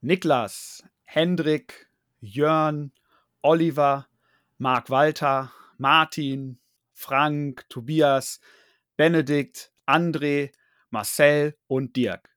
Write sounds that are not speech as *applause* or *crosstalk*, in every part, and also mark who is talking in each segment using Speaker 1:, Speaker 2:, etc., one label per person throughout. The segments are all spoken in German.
Speaker 1: Niklas, Hendrik, Jörn, Oliver, Marc Walter, Martin, Frank, Tobias, Benedikt, André, Marcel und Dirk.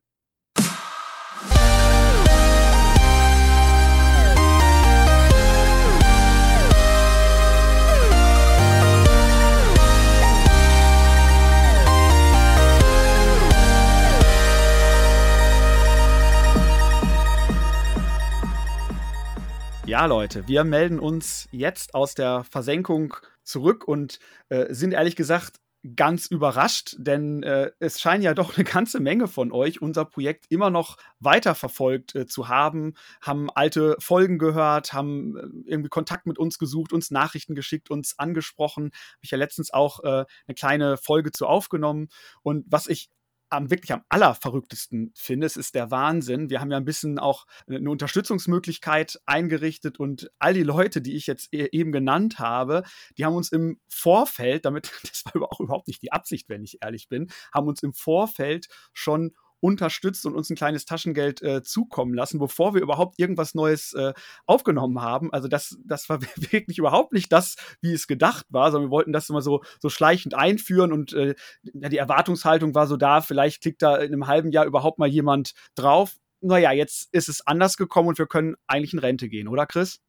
Speaker 1: Ja, Leute, wir melden uns jetzt aus der Versenkung zurück und äh, sind ehrlich gesagt ganz überrascht, denn äh, es scheinen ja doch eine ganze Menge von euch unser Projekt immer noch weiterverfolgt äh, zu haben, haben alte Folgen gehört, haben äh, irgendwie Kontakt mit uns gesucht, uns Nachrichten geschickt, uns angesprochen. Habe ich ja letztens auch äh, eine kleine Folge zu aufgenommen. Und was ich am wirklich am allerverrücktesten finde, es ist der Wahnsinn. Wir haben ja ein bisschen auch eine Unterstützungsmöglichkeit eingerichtet und all die Leute, die ich jetzt e-, eben genannt habe, die haben uns im Vorfeld, damit *laughs* das war auch überhaupt nicht die Absicht, wenn ich ehrlich bin, haben uns im Vorfeld schon unterstützt und uns ein kleines Taschengeld äh, zukommen lassen, bevor wir überhaupt irgendwas Neues äh, aufgenommen haben. Also das, das war *laughs* wirklich überhaupt nicht das, wie es gedacht war, sondern wir wollten das immer so, so schleichend einführen und äh, die Erwartungshaltung war so da, vielleicht klickt da in einem halben Jahr überhaupt mal jemand drauf. Naja, jetzt ist es anders gekommen und wir können eigentlich in Rente gehen, oder Chris?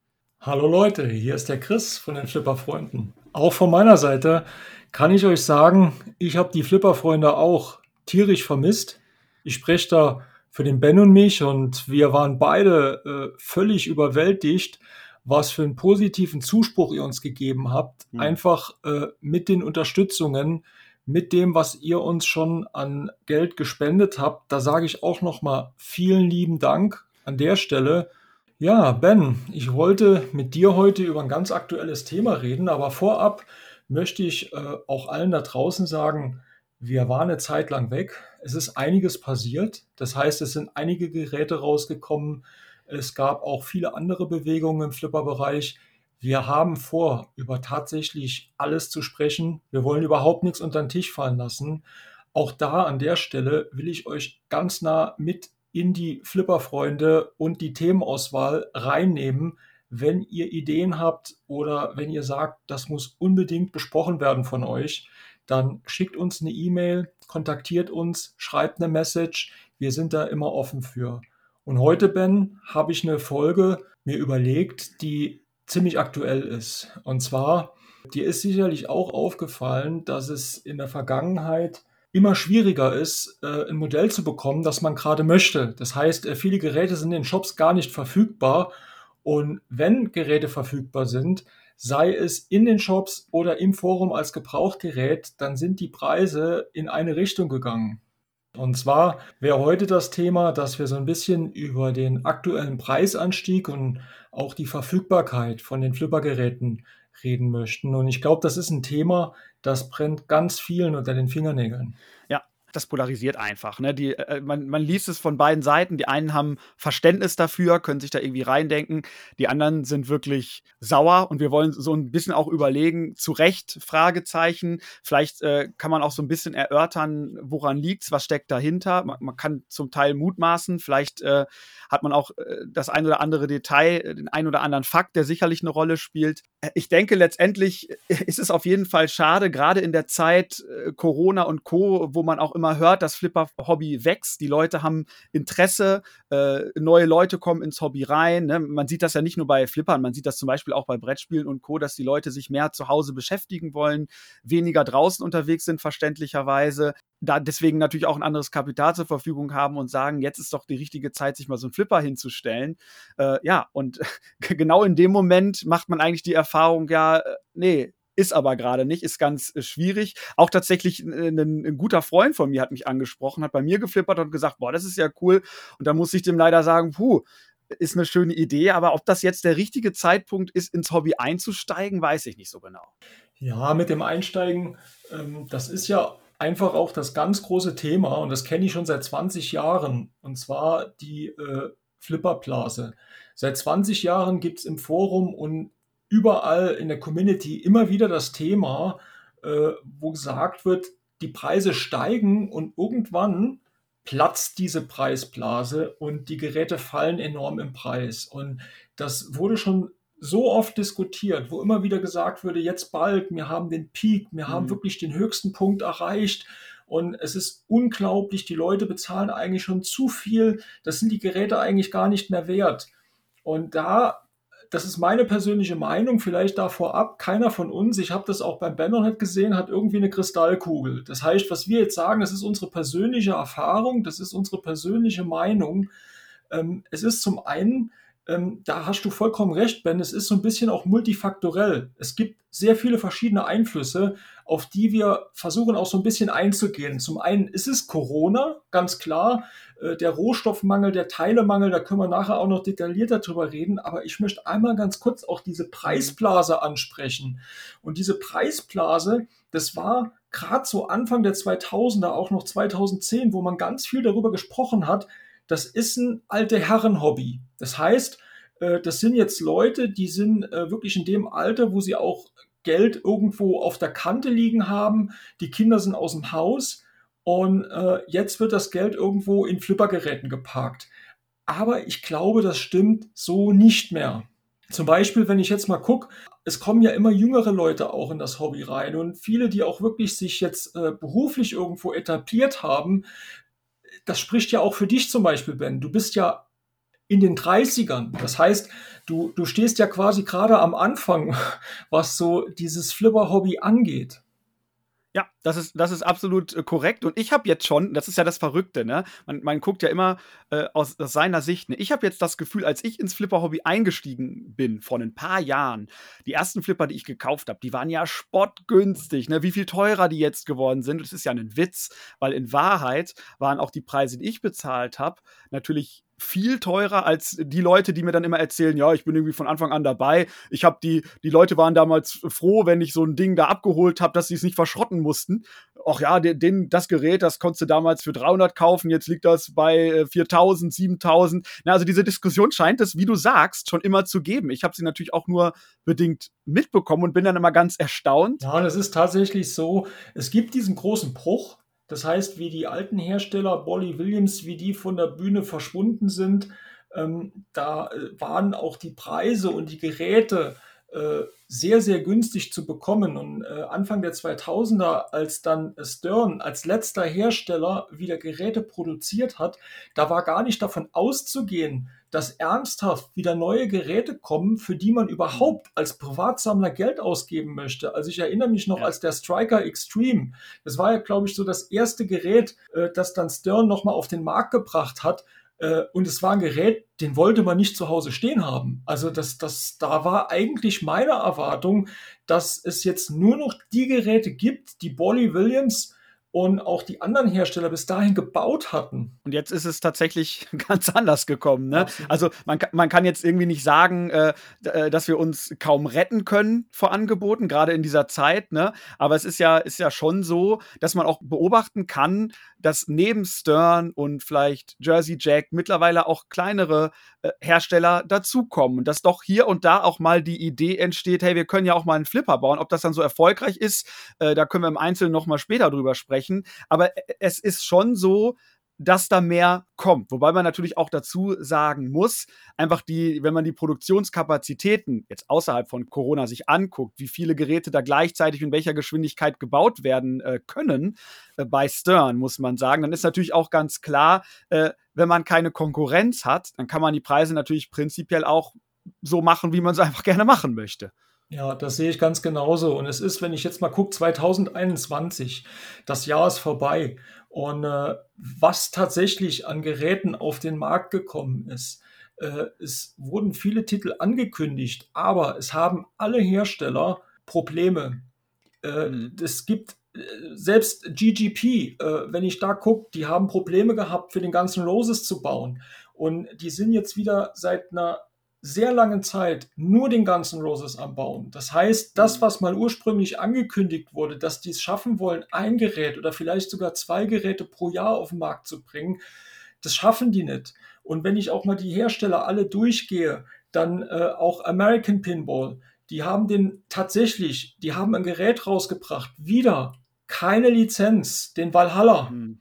Speaker 2: Hallo Leute, hier ist der Chris von den Flipper-Freunden. Auch von meiner Seite kann ich euch sagen, ich habe die Flipper-Freunde auch tierisch vermisst. Ich spreche da für den Ben und mich und wir waren beide äh, völlig überwältigt, was für einen positiven Zuspruch ihr uns gegeben habt. Mhm. Einfach äh, mit den Unterstützungen, mit dem, was ihr uns schon an Geld gespendet habt. Da sage ich auch nochmal vielen lieben Dank an der Stelle. Ja, Ben, ich wollte mit dir heute über ein ganz aktuelles Thema reden, aber vorab möchte ich äh, auch allen da draußen sagen, wir waren eine Zeit lang weg. Es ist einiges passiert. Das heißt, es sind einige Geräte rausgekommen. Es gab auch viele andere Bewegungen im Flipper-Bereich. Wir haben vor, über tatsächlich alles zu sprechen. Wir wollen überhaupt nichts unter den Tisch fallen lassen. Auch da an der Stelle will ich euch ganz nah mit in die Flipper-Freunde und die Themenauswahl reinnehmen. Wenn ihr Ideen habt oder wenn ihr sagt, das muss unbedingt besprochen werden von euch, dann schickt uns eine E-Mail, kontaktiert uns, schreibt eine Message. Wir sind da immer offen für. Und heute, Ben, habe ich eine Folge mir überlegt, die ziemlich aktuell ist. Und zwar, dir ist sicherlich auch aufgefallen, dass es in der Vergangenheit immer schwieriger ist, äh, ein Modell zu bekommen, das man gerade möchte. Das heißt, äh, viele Geräte sind in Shops gar nicht verfügbar. Und wenn Geräte verfügbar sind, sei es in den Shops oder im Forum als Gebrauchgerät, dann sind die Preise in eine Richtung gegangen. Und zwar wäre heute das Thema, dass wir so ein bisschen über den aktuellen Preisanstieg und auch die Verfügbarkeit von den Flippergeräten reden möchten. Und ich glaube, das ist ein Thema, das brennt ganz vielen unter den Fingernägeln.
Speaker 1: Ja, das polarisiert einfach. Ne? Die, äh, man, man liest es von beiden Seiten. Die einen haben Verständnis dafür, können sich da irgendwie reindenken. Die anderen sind wirklich sauer und wir wollen so ein bisschen auch überlegen, zu Recht, Fragezeichen. Vielleicht äh, kann man auch so ein bisschen erörtern, woran liegt es, was steckt dahinter. Man, man, kann zum Teil mutmaßen. Vielleicht äh, hat man auch äh, das ein oder andere Detail, äh, den ein oder anderen Fakt, der sicherlich eine Rolle spielt. Äh, ich denke, letztendlich ist es auf jeden Fall schade, gerade in der Zeit Corona und Co., wo man auch immer immer hört, das Flipper-Hobby wächst. Die Leute haben Interesse, äh, neue Leute kommen ins Hobby rein. Ne? Man sieht das ja nicht nur bei Flippern, man sieht das zum Beispiel auch bei Brettspielen und Co., dass die Leute sich mehr zu Hause beschäftigen wollen, weniger draußen unterwegs sind, verständlicherweise. Da deswegen natürlich auch ein anderes Kapital zur Verfügung haben und sagen, jetzt ist doch die richtige Zeit, sich mal so einen Flipper hinzustellen. Äh, ja, und *laughs* genau in dem Moment macht man eigentlich die Erfahrung, ja, äh, nee, ist aber gerade nicht, ist ganz äh, schwierig. Auch tatsächlich ein, ein, guter Freund von mir hat mich angesprochen, hat bei mir geflippert und gesagt, boah, das ist ja cool. Und da muss ich dem leider sagen, puh, ist eine schöne Idee, aber ob das jetzt der richtige Zeitpunkt ist, ins Hobby einzusteigen, weiß ich nicht so genau.
Speaker 2: Ja, mit dem Einsteigen, ähm, das ist ja einfach auch das ganz große Thema und das kenne ich schon seit 20 Jahren und zwar die äh, Flipperblase. Seit 20 Jahren gibt es im Forum und überall in der Community immer wieder das Thema, äh, wo gesagt wird, die Preise steigen und irgendwann platzt diese Preisblase und die Geräte fallen enorm im Preis. Und das wurde schon so oft diskutiert, wo immer wieder gesagt würde, jetzt bald, wir haben den Peak, wir haben
Speaker 1: Mhm.
Speaker 2: wirklich den höchsten Punkt erreicht. Und es ist unglaublich, die Leute bezahlen eigentlich schon zu viel. Das sind die Geräte eigentlich gar nicht mehr wert. Und da, das ist meine persönliche Meinung, vielleicht da vorab, keiner von uns, ich habe das auch beim Bannerhead gesehen, hat irgendwie eine Kristallkugel. Das heißt, was wir jetzt sagen, das ist unsere persönliche Erfahrung, das ist unsere persönliche Meinung. Ähm, es ist zum einen, ähm, da hast du vollkommen recht, Ben, es ist so ein bisschen auch multifaktorell. Es gibt sehr viele verschiedene Einflüsse, auf die wir versuchen auch so ein bisschen einzugehen. Zum einen ist es Corona, ganz klar, äh, der Rohstoffmangel, der Teilemangel, da können wir nachher auch noch detaillierter drüber reden, aber ich möchte einmal ganz kurz auch diese Preisblase ansprechen. Und diese Preisblase, das war gerade so Anfang der 2000er, auch noch 2010, wo man ganz viel darüber gesprochen hat, das ist ein alte Herren-Hobby. Das heißt, äh, das sind jetzt Leute, die sind äh, wirklich in dem Alter, wo sie auch Geld irgendwo auf der Kante liegen haben. Die Kinder sind aus dem Haus und äh, jetzt wird das Geld irgendwo in Flippergeräten geparkt. Aber ich glaube, das stimmt so nicht mehr. Zum Beispiel, wenn ich jetzt mal gucke, es kommen ja immer jüngere Leute auch in das Hobby rein und viele, die auch wirklich sich jetzt äh, beruflich irgendwo etabliert haben, das spricht ja auch für dich zum Beispiel, Ben. Du bist ja in den 30ern. Das heißt, du, du stehst ja quasi gerade am Anfang, *laughs* was so dieses Flipper-Hobby angeht.
Speaker 1: Ja, das ist, das ist absolut äh, korrekt. Und ich habe jetzt schon, das ist ja das Verrückte, ne? Man, man guckt ja immer äh, aus, aus seiner Sicht. Ne? Ich habe jetzt das Gefühl, als ich ins Flipper-Hobby eingestiegen bin, vor ein paar Jahren, die ersten Flipper, die ich gekauft habe, die waren ja spottgünstig. Ne? Wie viel teurer die jetzt geworden sind, das ist ja ein Witz, weil in Wahrheit waren auch die Preise, die ich bezahlt habe, natürlich viel teurer als die Leute, die mir dann immer erzählen, ja, ich bin irgendwie von Anfang an dabei. Ich habe die, die Leute waren damals froh, wenn ich so ein Ding da abgeholt habe, dass sie es nicht verschrotten mussten. Ach ja, den, das Gerät, das konntest du damals für 300 kaufen, jetzt liegt das bei 4000, 7000. Na, also diese Diskussion scheint es, wie du sagst, schon immer zu geben. Ich habe sie natürlich auch nur bedingt mitbekommen und bin dann immer ganz erstaunt.
Speaker 2: Ja, das ist tatsächlich so. Es gibt diesen großen Bruch das heißt, wie die alten Hersteller, Bolly Williams, wie die von der Bühne verschwunden sind, ähm, da äh, waren auch die Preise und die Geräte äh, sehr, sehr günstig zu bekommen. Und äh, Anfang der 2000er, als dann Stern als letzter Hersteller wieder Geräte produziert hat, da war gar nicht davon auszugehen, dass ernsthaft wieder neue Geräte kommen, für die man überhaupt als Privatsammler Geld ausgeben möchte. Also ich erinnere mich noch ja. als der Striker Extreme. Das war ja, glaube ich, so das erste Gerät, äh, das dann Stern nochmal auf den Markt gebracht hat. Äh, und es war ein Gerät, den wollte man nicht zu Hause stehen haben. Also das, das, da war eigentlich meine Erwartung, dass es jetzt nur noch die Geräte gibt, die Bolly Williams und auch die anderen Hersteller bis dahin gebaut hatten.
Speaker 1: Und jetzt ist es tatsächlich *laughs* ganz anders gekommen. Ne? Also man, man kann jetzt irgendwie nicht sagen, äh, dass wir uns kaum retten können vor Angeboten, gerade in dieser Zeit. Ne? Aber es ist ja, ist ja schon so, dass man auch beobachten kann, dass neben Stern und vielleicht Jersey Jack mittlerweile auch kleinere äh, Hersteller dazukommen. Und dass doch hier und da auch mal die Idee entsteht, hey, wir können ja auch mal einen Flipper bauen. Ob das dann so erfolgreich ist, äh, da können wir im Einzelnen noch mal später drüber sprechen sprechen. Aber äh, es ist schon so, dass da mehr kommt. Wobei man natürlich auch dazu sagen muss, einfach die, wenn man die Produktionskapazitäten jetzt außerhalb von Corona sich anguckt, wie viele Geräte da gleichzeitig in welcher Geschwindigkeit gebaut werden äh, können, äh, bei Stern, muss man sagen, dann ist natürlich auch ganz klar, äh, wenn man keine Konkurrenz hat, dann kann man die Preise natürlich prinzipiell auch so machen, wie man es *laughs* einfach gerne machen möchte.
Speaker 2: Ja, das sehe ich ganz genauso. Und es ist, wenn ich jetzt mal gucke, 2021, das Jahr ist vorbei. Und äh, was tatsächlich an Geräten auf den Markt gekommen ist, äh, es wurden viele Titel angekündigt, aber es haben alle Hersteller Probleme. Äh, mhm. Es gibt äh, selbst GGP, äh, wenn ich da gucke, die haben Probleme gehabt, für den ganzen Roses zu bauen. Und die sind jetzt wieder seit einer sehr langen Zeit nur den ganzen Roses am Bauen. Das heißt, das, was mal ursprünglich angekündigt wurde, dass die es schaffen wollen, ein Gerät oder vielleicht sogar zwei Geräte pro Jahr auf den Markt zu bringen, das schaffen die nicht. Und wenn ich auch mal die Hersteller alle durchgehe, dann äh, auch American Pinball, die haben den tatsächlich, die haben ein Gerät rausgebracht, wieder keine Lizenz, den Valhalla. Mhm.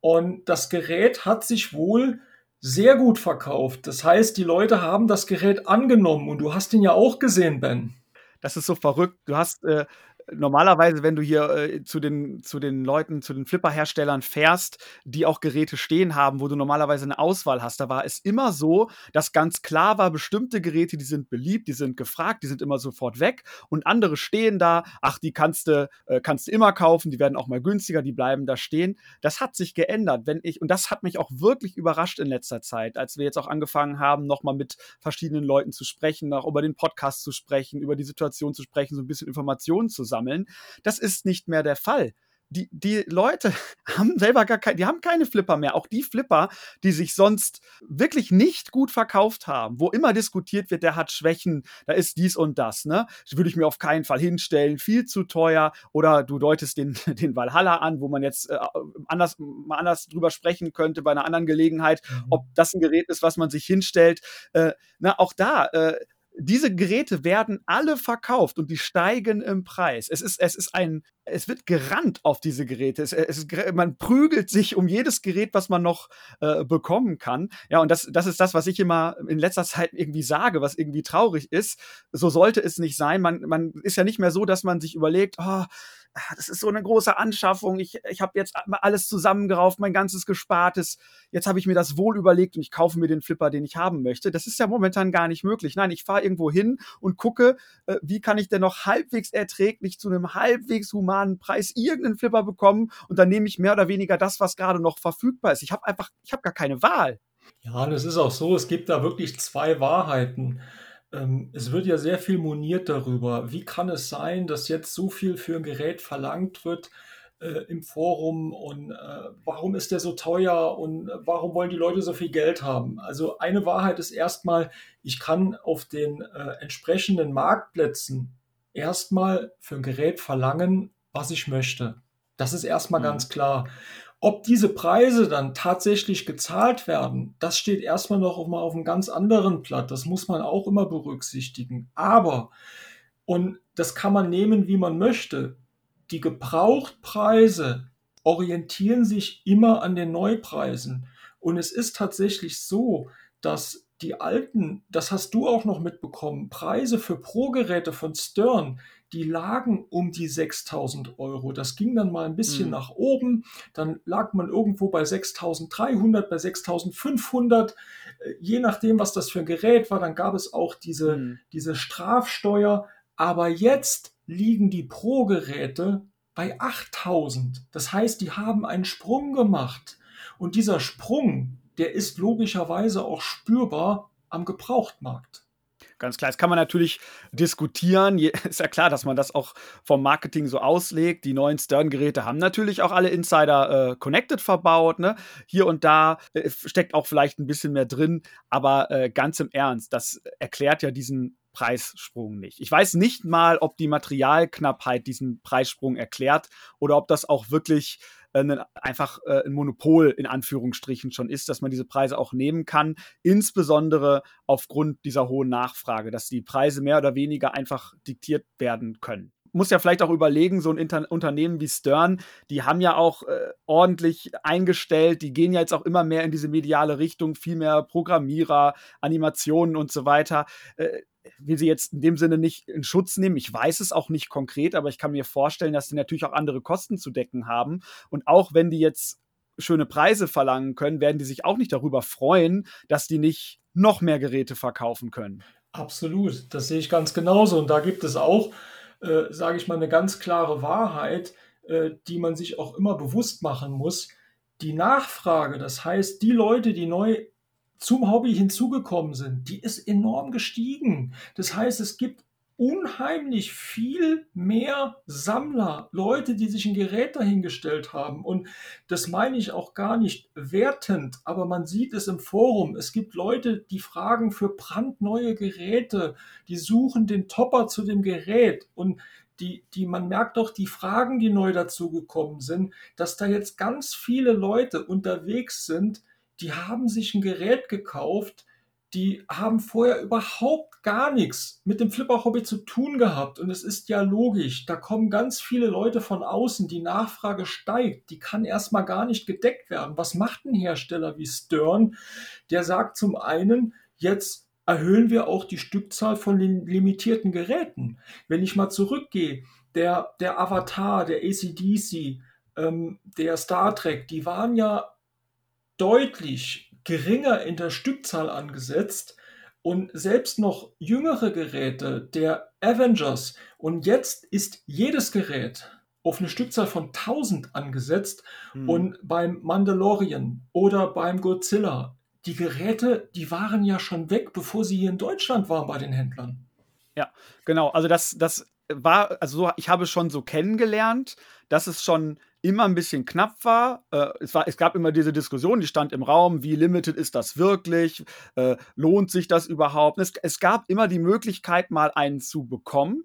Speaker 2: Und das Gerät hat sich wohl sehr gut verkauft. Das heißt, die Leute haben das Gerät angenommen und du hast ihn ja auch gesehen, Ben.
Speaker 1: Das ist so verrückt. Du hast äh, normalerweise, wenn du hier äh, zu, den, zu den Leuten, zu den Flipper-Herstellern fährst, die auch Geräte stehen haben, wo du normalerweise eine Auswahl hast, da war es immer so, dass ganz klar war, bestimmte Geräte, die sind beliebt, die sind gefragt, die sind immer sofort weg und andere stehen da, ach, die kannst du, äh, kannst du immer kaufen, die werden auch mal günstiger, die bleiben da stehen. Das hat sich geändert, wenn ich, und das hat mich auch wirklich überrascht in letzter Zeit, als wir jetzt auch angefangen haben, nochmal mit verschiedenen Leuten zu sprechen, auch über den Podcast zu sprechen, über die Situation zu sprechen, so ein bisschen Informationen zu sammeln sammeln. Das ist nicht mehr der Fall die, die Leute *laughs* haben selber gar keine, die haben keine Flipper mehr. Auch die Flipper, die sich sonst wirklich nicht gut verkauft haben, wo immer diskutiert wird, der hat Schwächen, da ist dies und das, ne? Das würde ich mir auf keinen Fall hinstellen, viel zu teuer. Oder du deutest den, *laughs* den Valhalla an, wo man jetzt äh, anders, mal anders drüber sprechen könnte bei einer anderen Gelegenheit, mhm. ob das ein Gerät ist, was man sich hinstellt. Äh, na, auch da, äh, diese Geräte werden alle verkauft und die steigen im Preis. Es ist, es ist ein, es wird gerannt auf diese Geräte. Es, es, man prügelt sich um jedes Gerät, was man noch äh, bekommen kann. Ja, und das, das ist das, was ich immer in letzter Zeit irgendwie sage, was irgendwie traurig ist. So sollte es nicht sein. Man, man ist ja nicht mehr so, dass man sich überlegt, oh, das ist so eine große Anschaffung. Ich, ich habe jetzt alles zusammengerauft, mein ganzes Gespartes. Jetzt habe ich mir das wohl überlegt und ich kaufe mir den Flipper, den ich haben möchte. Das ist ja momentan gar nicht möglich. Nein, ich fahre irgendwo hin und gucke, äh, wie kann ich denn noch halbwegs erträglich zu einem halbwegs humanen Preis irgendeinen Flipper bekommen und dann nehme ich mehr oder weniger das, was gerade noch verfügbar ist. Ich habe einfach, ich habe gar keine Wahl.
Speaker 2: Ja, das ist auch so. Es gibt da wirklich zwei Wahrheiten. Ähm, es wird ja sehr viel moniert darüber. Wie kann es sein, dass jetzt so viel für ein Gerät verlangt wird äh, im Forum und äh, warum ist der so teuer und warum wollen die Leute so viel Geld haben? Also eine Wahrheit ist erstmal, ich kann auf den äh, entsprechenden Marktplätzen erstmal für ein Gerät verlangen, was ich möchte. Das ist erstmal mhm. ganz klar. Ob diese Preise dann tatsächlich gezahlt werden, das steht erstmal noch mal auf einem ganz anderen Blatt. Das muss man auch immer berücksichtigen. Aber, und das kann man nehmen, wie man möchte, die Gebrauchtpreise orientieren sich immer an den Neupreisen. Und es ist tatsächlich so, dass die alten, das hast du auch noch mitbekommen, Preise für Pro-Geräte von Stern, die lagen um die 6000 Euro. Das ging dann mal ein bisschen mhm. nach oben. Dann lag man irgendwo bei 6300, bei 6500, äh, je nachdem, was das für ein Gerät war. Dann gab es auch diese, mhm. diese Strafsteuer. Aber jetzt liegen die Pro-Geräte bei 8000. Das heißt, die haben einen Sprung gemacht. Und dieser Sprung, der ist logischerweise auch spürbar am Gebrauchtmarkt.
Speaker 1: Ganz klar. Jetzt kann man natürlich diskutieren. *laughs* Ist ja klar, dass man das auch vom Marketing so auslegt. Die neuen Stern-Geräte haben natürlich auch alle Insider äh, Connected verbaut. Ne? Hier und da äh, steckt auch vielleicht ein bisschen mehr drin. Aber äh, ganz im Ernst, das erklärt ja diesen Preissprung nicht. Ich weiß nicht mal, ob die Materialknappheit diesen Preissprung erklärt oder ob das auch wirklich äh, einfach äh, ein Monopol in Anführungsstrichen schon ist, dass man diese Preise auch nehmen kann, insbesondere aufgrund dieser hohen Nachfrage, dass die Preise mehr oder weniger einfach diktiert werden können muss ja vielleicht auch überlegen, so ein Inter Unternehmen wie Stern, die haben ja auch äh, ordentlich eingestellt, die gehen ja jetzt auch immer mehr in diese mediale Richtung, viel mehr Programmierer, Animationen und so weiter. Äh, will sie jetzt in dem Sinne nicht in Schutz nehmen. Ich weiß es auch nicht konkret, aber ich kann mir vorstellen, dass sie natürlich auch andere Kosten zu decken haben. Und auch wenn die jetzt schöne Preise verlangen können, werden die sich auch nicht darüber freuen, dass die nicht noch mehr Geräte verkaufen können.
Speaker 2: Absolut, das sehe ich ganz genauso. Und da gibt es auch, äh, sage ich mal, eine ganz klare Wahrheit, äh, die man sich auch immer bewusst machen muss. Die Nachfrage, das heißt, die Leute, die neu zum Hobby hinzugekommen sind, die ist enorm gestiegen. Das heißt, es gibt unheimlich viel mehr Sammler, Leute, die sich ein Gerät dahingestellt haben. Und das meine ich auch gar nicht wertend, aber man sieht es im Forum. Es gibt Leute, die fragen für brandneue Geräte, die suchen den Topper zu dem Gerät und die, die, man merkt doch die Fragen, die neu dazugekommen sind, dass da jetzt ganz viele Leute unterwegs sind, die haben sich ein Gerät gekauft, die haben vorher überhaupt gar nichts mit dem Flipper-Hobby zu tun gehabt. Und es ist ja logisch, da kommen ganz viele Leute von außen, die Nachfrage steigt, die kann erstmal gar nicht gedeckt werden. Was macht ein Hersteller wie Stern? Der sagt zum einen, jetzt erhöhen wir auch die Stückzahl von den limitierten Geräten. Wenn ich mal zurückgehe, der, der Avatar, der ACDC, ähm, der Star Trek, die waren ja deutlich geringer in der Stückzahl angesetzt und selbst noch jüngere Geräte der Avengers und jetzt ist jedes Gerät auf eine Stückzahl von 1000 angesetzt hm. und beim Mandalorian oder beim Godzilla die Geräte, die waren ja schon weg, bevor sie hier in Deutschland waren bei den Händlern.
Speaker 1: Ja, genau. Also das, das war, also ich habe schon so kennengelernt, dass es schon immer ein bisschen knapp war. Äh, es, war es gab immer diese Diskussion, die stand im Raum, wie limited ist das wirklich? Äh, lohnt sich das überhaupt? Es, es gab immer die Möglichkeit, mal einen zu bekommen.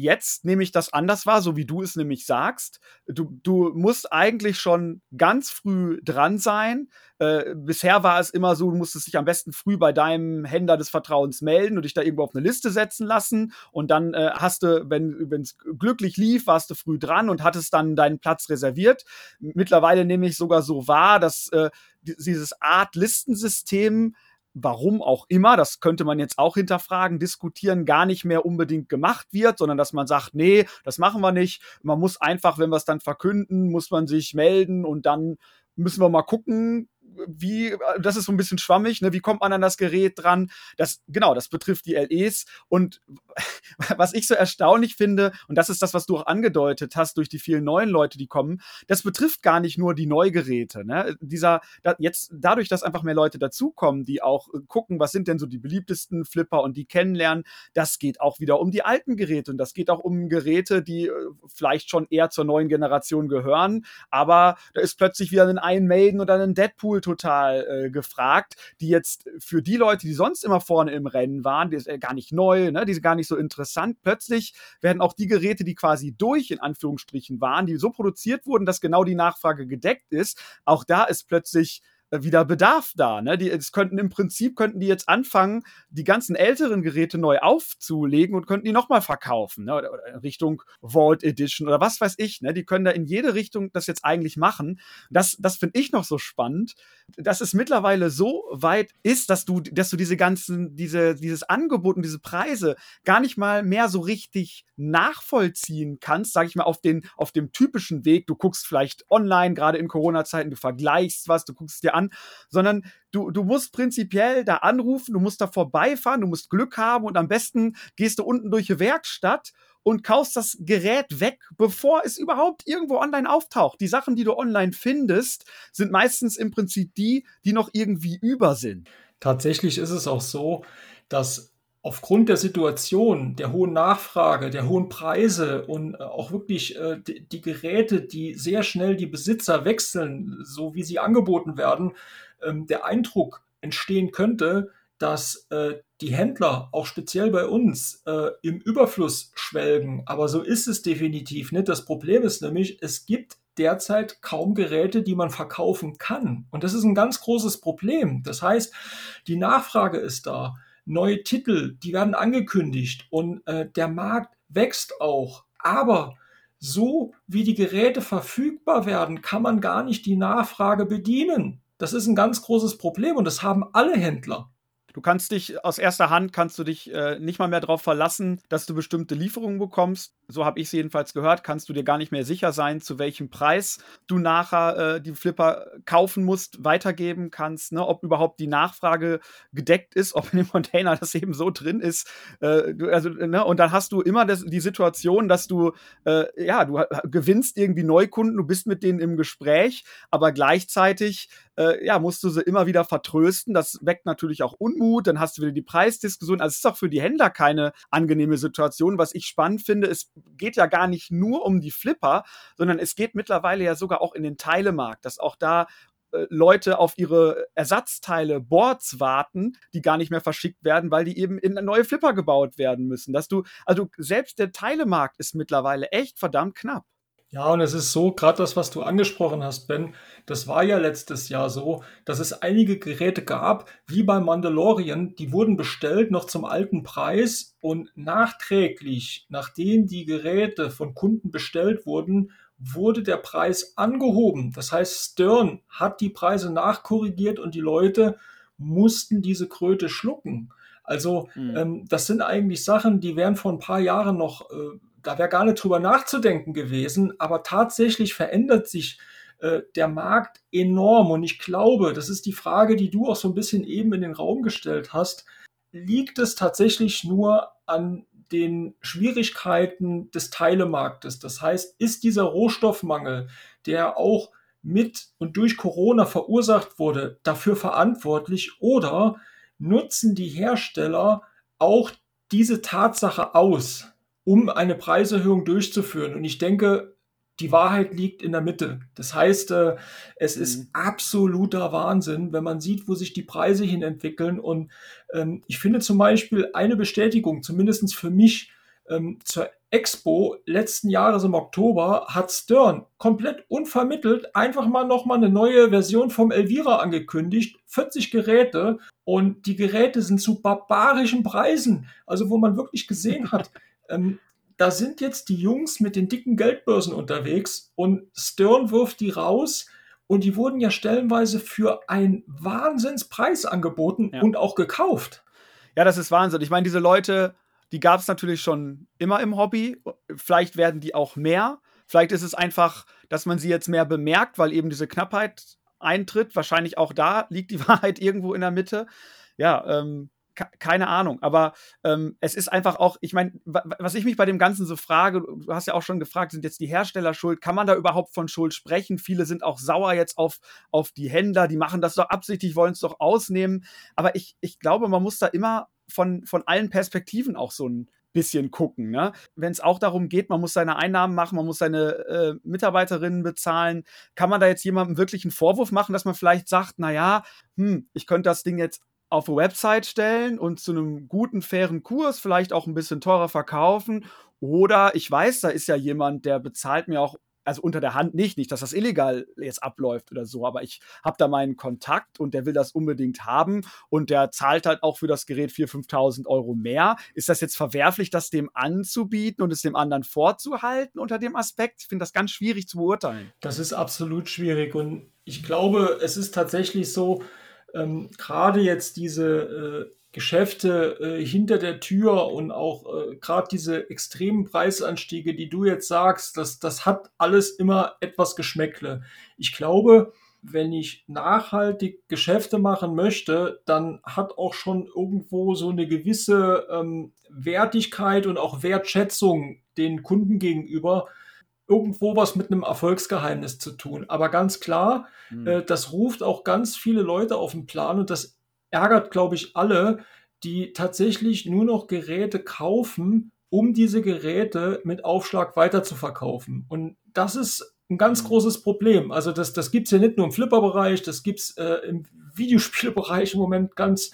Speaker 1: Jetzt nehme ich das anders wahr, so wie du es nämlich sagst. Du, du musst eigentlich schon ganz früh dran sein. Äh, bisher war es immer so, du musstest dich am besten früh bei deinem Händler des Vertrauens melden und dich da irgendwo auf eine Liste setzen lassen. Und dann äh, hast du, wenn es glücklich lief, warst du früh dran und hattest dann deinen Platz reserviert. Mittlerweile nehme ich sogar so wahr, dass äh, dieses Art Listensystem warum auch immer, das könnte man jetzt auch hinterfragen, diskutieren, gar nicht mehr unbedingt gemacht wird, sondern dass man sagt, nee, das machen wir nicht. Man muss einfach, wenn wir es dann verkünden, muss man sich melden und dann müssen wir mal gucken, wie, das ist so ein bisschen schwammig, ne? wie kommt man an das Gerät dran? Das, genau, das betrifft die LEs. Und *laughs* was ich so erstaunlich finde, und das ist das, was du auch angedeutet hast durch die vielen neuen Leute, die kommen, das betrifft gar nicht nur die Neugeräte. Ne? Dieser, da, jetzt, dadurch, dass einfach mehr Leute dazukommen, die auch äh, gucken, was sind denn so die beliebtesten Flipper und die kennenlernen, das geht auch wieder um die alten Geräte und das geht auch um Geräte, die äh, vielleicht schon eher zur neuen Generation gehören, aber da ist plötzlich wieder ein Iron Maiden oder ein Deadpool total äh, gefragt, die jetzt für die Leute, die sonst immer vorne im Rennen waren, die ist äh, gar nicht neu, ne, die sind gar nicht so interessant. Plötzlich werden auch die Geräte, die quasi durch in Anführungsstrichen waren, die so produziert wurden, dass genau die Nachfrage gedeckt ist, auch da ist plötzlich wieder Bedarf da. Ne? Die, es könnten im Prinzip könnten die jetzt anfangen, die ganzen älteren Geräte neu aufzulegen und könnten die nochmal verkaufen, ne? oder, oder, Richtung Vault Edition oder was weiß ich. Ne? Die können da in jede Richtung das jetzt eigentlich machen. Das, das finde ich noch so spannend, dass es mittlerweile so weit ist, dass du, dass du diese ganzen, diese, dieses Angebot und diese Preise gar nicht mal mehr so richtig nachvollziehen kannst, sage ich mal, auf, den, auf dem typischen Weg. Du guckst vielleicht online, gerade in Corona-Zeiten, du vergleichst was, du guckst dir an, sondern du, du musst prinzipiell da anrufen, du musst da vorbeifahren, du musst Glück haben und am besten gehst du unten durch die Werkstatt und kaufst das Gerät weg, bevor es überhaupt irgendwo online auftaucht. Die Sachen, die du online findest, sind meistens im Prinzip die, die noch irgendwie über sind.
Speaker 2: Tatsächlich ist es auch so, dass aufgrund der Situation, der hohen Nachfrage, der hohen Preise und äh, auch wirklich äh, die, die, Geräte, die sehr schnell die Besitzer wechseln, so wie sie angeboten werden, ähm, der Eindruck entstehen könnte, dass äh, die Händler auch speziell bei uns äh, im Überfluss schwelgen. Aber so ist es definitiv nicht. Das Problem ist nämlich, es gibt derzeit kaum Geräte, die man verkaufen kann. Und das ist ein ganz großes Problem. Das heißt, die Nachfrage ist da neue Titel, die werden angekündigt und äh, der Markt wächst auch. Aber so wie die Geräte verfügbar werden, kann man gar nicht die Nachfrage bedienen. Das ist ein ganz großes Problem und das haben alle Händler.
Speaker 1: Du kannst dich aus erster Hand kannst du dich äh, nicht mal mehr darauf verlassen, dass du bestimmte Lieferungen bekommst. So habe ich es jedenfalls gehört. Kannst du dir gar nicht mehr sicher sein, zu welchem Preis du nachher äh, die Flipper kaufen musst, weitergeben kannst, ne? ob überhaupt die Nachfrage gedeckt ist, ob in dem Container das eben so drin ist. Äh, du, also, ne? Und dann hast du immer das, die Situation, dass du äh, ja du gewinnst irgendwie Neukunden, du bist mit denen im Gespräch, aber gleichzeitig äh, ja musst du sie immer wieder vertrösten. Das weckt natürlich auch Unmut dann hast du wieder die Preisdiskussion. Also es ist auch für die Händler keine angenehme Situation. Was ich spannend finde, es geht ja gar nicht nur um die Flipper, sondern es geht mittlerweile ja sogar auch in den Teilemarkt, dass auch da äh, Leute auf ihre Ersatzteile, Boards warten, die gar nicht mehr verschickt werden, weil die eben in neue Flipper gebaut werden müssen. Dass du, also selbst der Teilemarkt ist mittlerweile echt verdammt knapp.
Speaker 2: Ja, und es ist so, gerade das, was du angesprochen hast, Ben, das war ja letztes Jahr so, dass es einige Geräte gab, wie bei Mandalorian, die wurden bestellt noch zum alten Preis und nachträglich, nachdem die Geräte von Kunden bestellt wurden, wurde der Preis angehoben. Das heißt, Stern hat die Preise nachkorrigiert und die Leute mussten diese Kröte schlucken. Also mhm. ähm, das sind eigentlich Sachen, die wären vor ein paar Jahren noch, äh, da wäre gar nicht drüber nachzudenken gewesen, aber tatsächlich verändert sich äh, der Markt enorm. Und ich glaube, das ist die Frage, die du auch so ein bisschen eben in den Raum gestellt hast, liegt es tatsächlich nur an den Schwierigkeiten des Teilemarktes. Das heißt, ist dieser Rohstoffmangel, der auch mit und durch Corona verursacht wurde, dafür verantwortlich? Oder nutzen die Hersteller auch diese Tatsache aus, um eine Preiserhöhung durchzuführen? Und ich denke, die Wahrheit liegt in der Mitte. Das heißt, äh, es ist mhm. absoluter Wahnsinn, wenn man sieht, wo sich die Preise hin entwickeln. Und ähm, ich finde zum Beispiel eine Bestätigung, zumindest für mich, ähm, zur Expo letzten Jahres im Oktober hat Stern komplett unvermittelt einfach mal nochmal eine neue Version vom Elvira angekündigt. 40 Geräte und die Geräte sind zu barbarischen Preisen. Also wo man wirklich gesehen hat, *laughs* ähm, da sind jetzt die Jungs mit den dicken Geldbörsen unterwegs und Stern wirft die raus und die wurden ja stellenweise für einen Wahnsinnspreis angeboten ja. und auch gekauft.
Speaker 1: Ja, das ist Wahnsinn. Ich meine, diese Leute, die gab es natürlich schon immer im Hobby. Vielleicht werden die auch mehr. Vielleicht ist es einfach, dass man sie jetzt mehr bemerkt, weil eben diese Knappheit eintritt. Wahrscheinlich auch da liegt die *laughs* Wahrheit irgendwo in der Mitte. Ja, ähm, keine Ahnung, aber ähm, es ist einfach auch, ich meine, was ich mich bei dem Ganzen so frage, du hast ja auch schon gefragt, sind jetzt die Hersteller schuld? Kann man da überhaupt von Schuld sprechen? Viele sind auch sauer jetzt auf, auf die Händler, die machen das doch absichtlich, wollen es doch ausnehmen. Aber ich, ich glaube, man muss da immer von, von allen Perspektiven auch so ein bisschen gucken. Ne? Wenn es auch darum geht, man muss seine Einnahmen machen, man muss seine äh, Mitarbeiterinnen bezahlen, kann man da jetzt jemandem wirklich einen Vorwurf machen, dass man vielleicht sagt, naja, hm, ich könnte das Ding jetzt auf eine Website stellen und zu einem guten, fairen Kurs vielleicht auch ein bisschen teurer verkaufen. Oder ich weiß, da ist ja jemand, der bezahlt mir auch, also unter der Hand nicht, nicht, dass das illegal jetzt abläuft oder so, aber ich habe da meinen Kontakt und der will das unbedingt haben und der zahlt halt auch für das Gerät 4.000, 5.000 Euro mehr. Ist das jetzt verwerflich, das dem anzubieten und es dem anderen vorzuhalten unter dem Aspekt? Ich finde das ganz schwierig zu beurteilen.
Speaker 2: Das ist absolut schwierig und ich glaube, es ist tatsächlich so, ähm, gerade jetzt diese äh, Geschäfte äh, hinter der Tür und auch äh, gerade diese extremen Preisanstiege, die du jetzt sagst, das, das hat alles immer etwas Geschmäckle. Ich glaube, wenn ich nachhaltig Geschäfte machen möchte, dann hat auch schon irgendwo so eine gewisse ähm, Wertigkeit und auch Wertschätzung den Kunden gegenüber irgendwo was mit einem Erfolgsgeheimnis zu tun. Aber ganz klar, mhm. äh, das ruft auch ganz viele Leute auf den Plan und das ärgert, glaube ich, alle, die tatsächlich nur noch Geräte kaufen, um diese Geräte mit Aufschlag weiter zu verkaufen. Und das ist ein ganz mhm. großes Problem. Also das, das gibt es ja nicht nur im Flipper-Bereich, das gibt es äh, im Videospielbereich im Moment ganz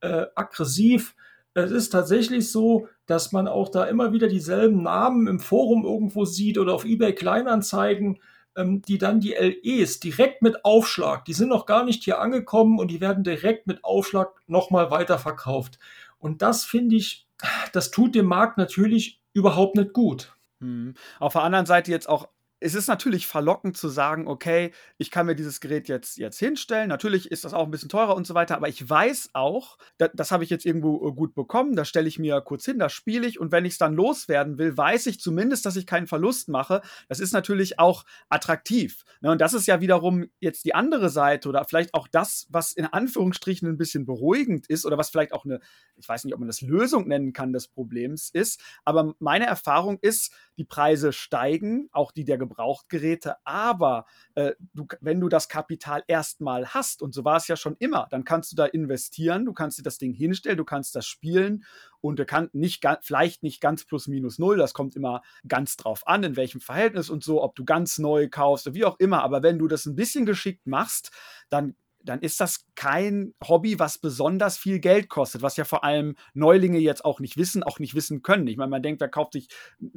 Speaker 2: äh, aggressiv. Es ist tatsächlich so, dass man auch da immer wieder dieselben Namen im Forum irgendwo sieht oder auf eBay Kleinanzeigen, ähm, die dann die LEs direkt mit Aufschlag, die sind noch gar nicht hier angekommen und die werden direkt mit Aufschlag nochmal weiterverkauft. Und das finde ich, das tut dem Markt natürlich überhaupt nicht gut.
Speaker 1: Hm. Auf der anderen Seite jetzt auch es ist natürlich verlockend zu sagen, okay, ich kann mir dieses Gerät jetzt, jetzt hinstellen. Natürlich ist das auch ein bisschen teurer und so weiter, aber ich weiß auch, da, das habe ich jetzt irgendwo äh, gut bekommen, da stelle ich mir kurz hin, das spiele ich und wenn ich es dann loswerden will, weiß ich zumindest, dass ich keinen Verlust mache. Das ist natürlich auch attraktiv. Ne? Und das ist ja wiederum jetzt die andere Seite oder vielleicht auch das, was in Anführungsstrichen ein bisschen beruhigend ist oder was vielleicht auch eine, ich weiß nicht, ob man das Lösung nennen kann des Problems ist, aber meine Erfahrung ist, die Preise steigen, auch die der Gebrauchtgeräte, aber äh, du, wenn du das Kapital erstmal hast, und so war es ja schon immer, dann kannst du da investieren, du kannst dir das Ding hinstellen, du kannst das spielen und du kannst nicht, vielleicht nicht ganz plus minus null, das kommt immer ganz drauf an, in welchem Verhältnis und so, ob du ganz neu kaufst, wie auch immer, aber wenn du das ein bisschen geschickt machst, dann dann ist das kein Hobby, was besonders viel Geld kostet, was ja vor allem Neulinge jetzt auch nicht wissen, auch nicht wissen können. Ich meine, man denkt, wer kauft sich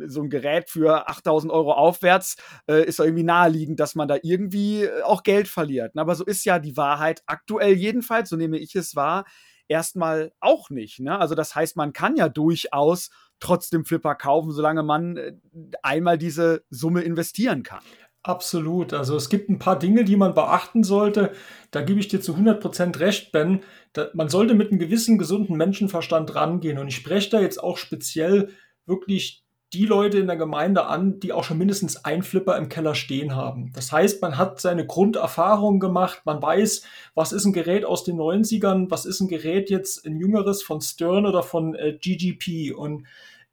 Speaker 1: so ein Gerät für 8000 Euro aufwärts, äh, ist irgendwie naheliegend, dass man da irgendwie äh, auch Geld verliert. Aber so ist ja die Wahrheit aktuell jedenfalls, so nehme ich es wahr, erstmal auch nicht. Ne? Also das heißt, man kann ja durchaus trotzdem Flipper kaufen, solange man äh, einmal diese Summe investieren kann.
Speaker 2: Absolut. Also es gibt ein paar Dinge, die man beachten sollte. Da gebe ich dir zu 100% recht, Ben. Da, man sollte mit einem gewissen gesunden Menschenverstand rangehen. Und ich spreche da jetzt auch speziell wirklich die Leute in der Gemeinde an, die auch schon mindestens ein Flipper im Keller stehen haben. Das heißt, man hat seine Grunderfahrung gemacht, man weiß, was ist ein Gerät aus den 90ern, was ist ein Gerät jetzt ein jüngeres von Stern oder von äh, GGP. Und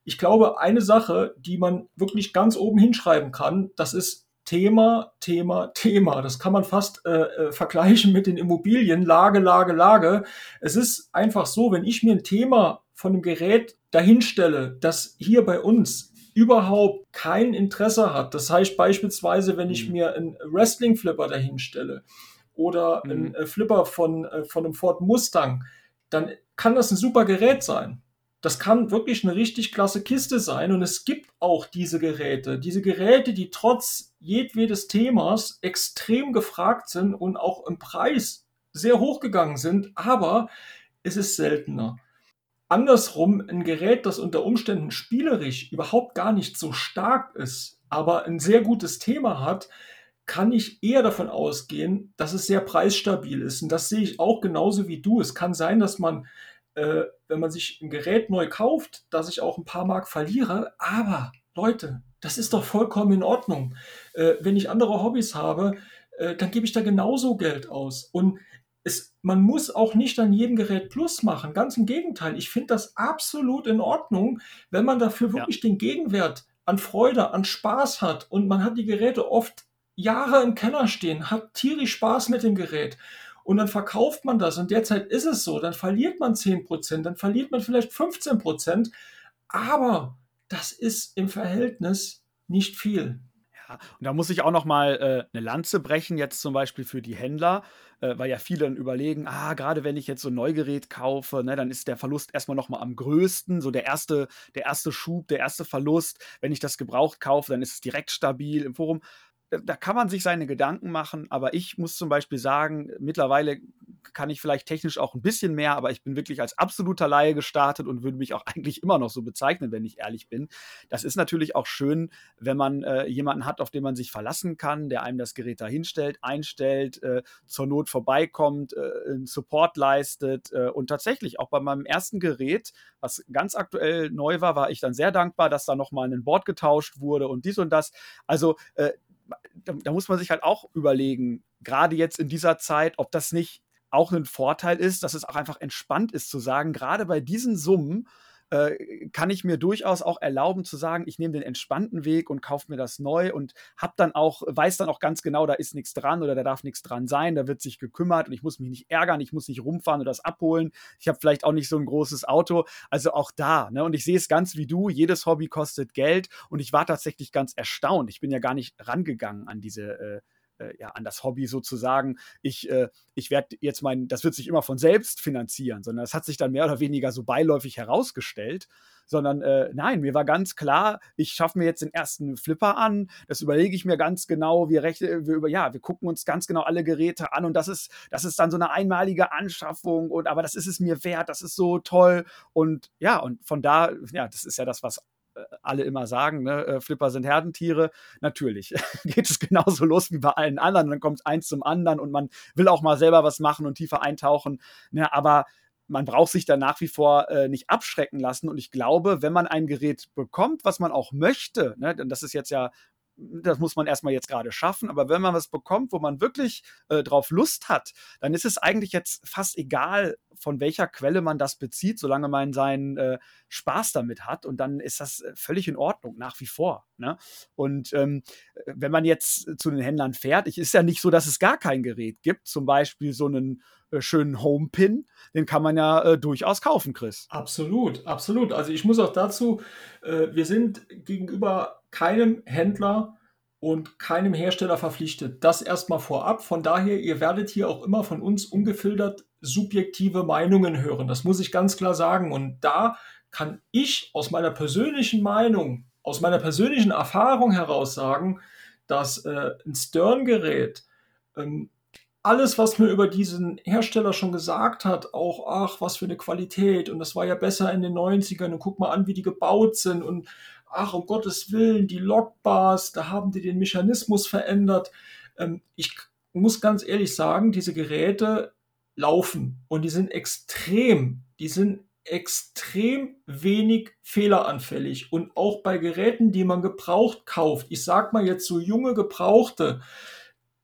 Speaker 2: ich glaube, eine Sache, die man wirklich ganz oben hinschreiben kann, das ist Thema, Thema, Thema. Das kann man fast äh, äh, vergleichen mit den Immobilien, Lage, Lage, Lage. Es ist einfach so, wenn ich mir ein Thema von einem Gerät dahinstelle, das hier bei uns überhaupt kein Interesse hat. Das heißt beispielsweise, wenn ich mhm. mir einen Wrestling-Flipper dahinstelle oder mhm. einen Flipper von, äh, von einem Ford Mustang, dann kann das ein super Gerät sein. Das kann wirklich eine richtig klasse Kiste sein und es gibt auch diese Geräte. Diese Geräte, die trotz jedwedes Themas extrem gefragt sind und auch im Preis sehr hoch gegangen sind, aber es ist seltener. Andersrum, ein Gerät, das unter Umständen spielerisch überhaupt gar nicht so stark ist, aber ein sehr gutes Thema hat, kann ich eher davon ausgehen, dass es sehr preisstabil ist. Und das sehe ich auch genauso wie du. Es kann sein, dass man äh, wenn man sich ein Gerät neu kauft, dass ich auch ein paar Mark verliere. Aber Leute, das ist doch vollkommen in Ordnung. Äh, wenn ich andere Hobbys habe, äh, dann gebe ich da genauso Geld aus. Und es, man muss auch nicht an jedem Gerät Plus machen. Ganz im Gegenteil. Ich finde das absolut in Ordnung, wenn man dafür wirklich ja. den Gegenwert an Freude, an Spaß hat. Und man hat die Geräte oft Jahre im Keller stehen, hat tierisch Spaß mit dem Gerät und dann verkauft man das und derzeit ist es so, dann verliert man 10%, dann verliert man vielleicht 15%, aber das ist im Verhältnis nicht viel.
Speaker 1: Ja, und da muss ich auch noch mal äh, eine Lanze brechen, jetzt zum Beispiel für die Händler, äh, weil ja viele dann überlegen, ah, gerade wenn ich jetzt so ein Neugerät kaufe, ne, dann ist der Verlust erstmal noch mal am größten, so der erste, der erste Schub, der erste Verlust. Wenn ich das gebraucht kaufe, dann ist es direkt stabil im Forum da kann man sich seine Gedanken machen, aber ich muss zum Beispiel sagen, mittlerweile kann ich vielleicht technisch auch ein bisschen mehr, aber ich bin wirklich als absoluter Laie gestartet und würde mich auch *laughs* eigentlich immer noch so bezeichnen, wenn ich ehrlich bin. Das ist natürlich auch schön, wenn man äh, jemanden hat, auf den man sich verlassen kann, der einem das Gerät da hinstellt, einstellt, äh, zur Not vorbeikommt, äh, Support leistet äh, und tatsächlich auch bei meinem ersten Gerät, was ganz aktuell neu war, war ich dann sehr dankbar, dass da nochmal ein Board getauscht wurde und dies und das. Also äh, da, da muss man sich halt auch überlegen, gerade jetzt in dieser Zeit, ob das nicht auch ein Vorteil ist, dass es auch einfach entspannt ist zu sagen, gerade bei diesen Summen äh, kann ich mir durchaus auch erlauben zu sagen, ich nehme den entspannten Weg und kaufe mir das neu und habe dann auch, weiß dann auch ganz genau, da ist nichts dran oder da darf nichts dran sein, da wird sich gekümmert und ich muss mich nicht ärgern, ich muss nicht rumfahren oder das abholen. Ich habe vielleicht auch nicht so ein großes Auto. Also auch da, ne? Und ich sehe es ganz wie du, jedes Hobby kostet Geld und ich war tatsächlich ganz erstaunt. Ich bin ja gar nicht rangegangen an diese äh, äh, ja, an das Hobby sozusagen, ich, äh, ich werde jetzt mein, das wird sich immer von selbst finanzieren, sondern das hat sich dann mehr oder weniger so beiläufig herausgestellt. Sondern äh, nein, mir war ganz klar, ich schaffe mir jetzt den ersten Flipper an, das überlege ich mir ganz genau, wir rechnen, wir über, ja, wir gucken uns ganz genau alle Geräte an und das ist, das ist dann so eine einmalige Anschaffung und aber das ist es mir wert, das ist so toll und ja, und von da, ja, das ist ja das, was alle immer sagen, ne, äh, Flipper sind Herdentiere. Natürlich *laughs* geht es genauso los wie bei allen anderen. Dann kommt eins zum anderen und man will auch mal selber was machen und tiefer eintauchen. Ne, aber man braucht sich da nach wie vor äh, nicht abschrecken lassen. Und ich glaube, wenn man ein Gerät bekommt, was man auch möchte, ne, denn das ist jetzt ja das muss man erstmal jetzt gerade schaffen. Aber wenn man was bekommt, wo man wirklich äh, drauf Lust hat, dann ist es eigentlich jetzt fast egal, von welcher Quelle man das bezieht, solange man seinen äh, Spaß damit hat. Und dann ist das äh, völlig in Ordnung, nach wie vor. Ne? Und ähm, wenn man jetzt zu den Händlern fährt, ich, ist ja nicht so, dass es gar kein Gerät gibt. Zum Beispiel so einen äh, schönen Home-Pin, den kann man ja äh, durchaus kaufen, Chris.
Speaker 2: Absolut, absolut. Also ich muss auch dazu, äh, wir sind gegenüber keinem Händler und keinem Hersteller verpflichtet. Das erstmal vorab. Von daher, ihr werdet hier auch immer von uns ungefiltert subjektive Meinungen hören. Das muss ich ganz klar sagen. Und da kann ich aus meiner persönlichen Meinung, aus meiner persönlichen Erfahrung heraus sagen, dass äh, ein Stern-Gerät ähm, alles, was mir über diesen Hersteller schon gesagt hat, auch, ach, was für eine Qualität. Und das war ja besser in den 90ern und guck mal an, wie die gebaut sind. Und ach, um Gottes Willen, die Lockbars, da haben die den Mechanismus verändert. Ähm, ich muss ganz ehrlich sagen, diese Geräte laufen. Und die sind extrem, die sind extrem wenig fehleranfällig. Und auch bei Geräten, die man gebraucht kauft. Ich sag mal jetzt so junge Gebrauchte,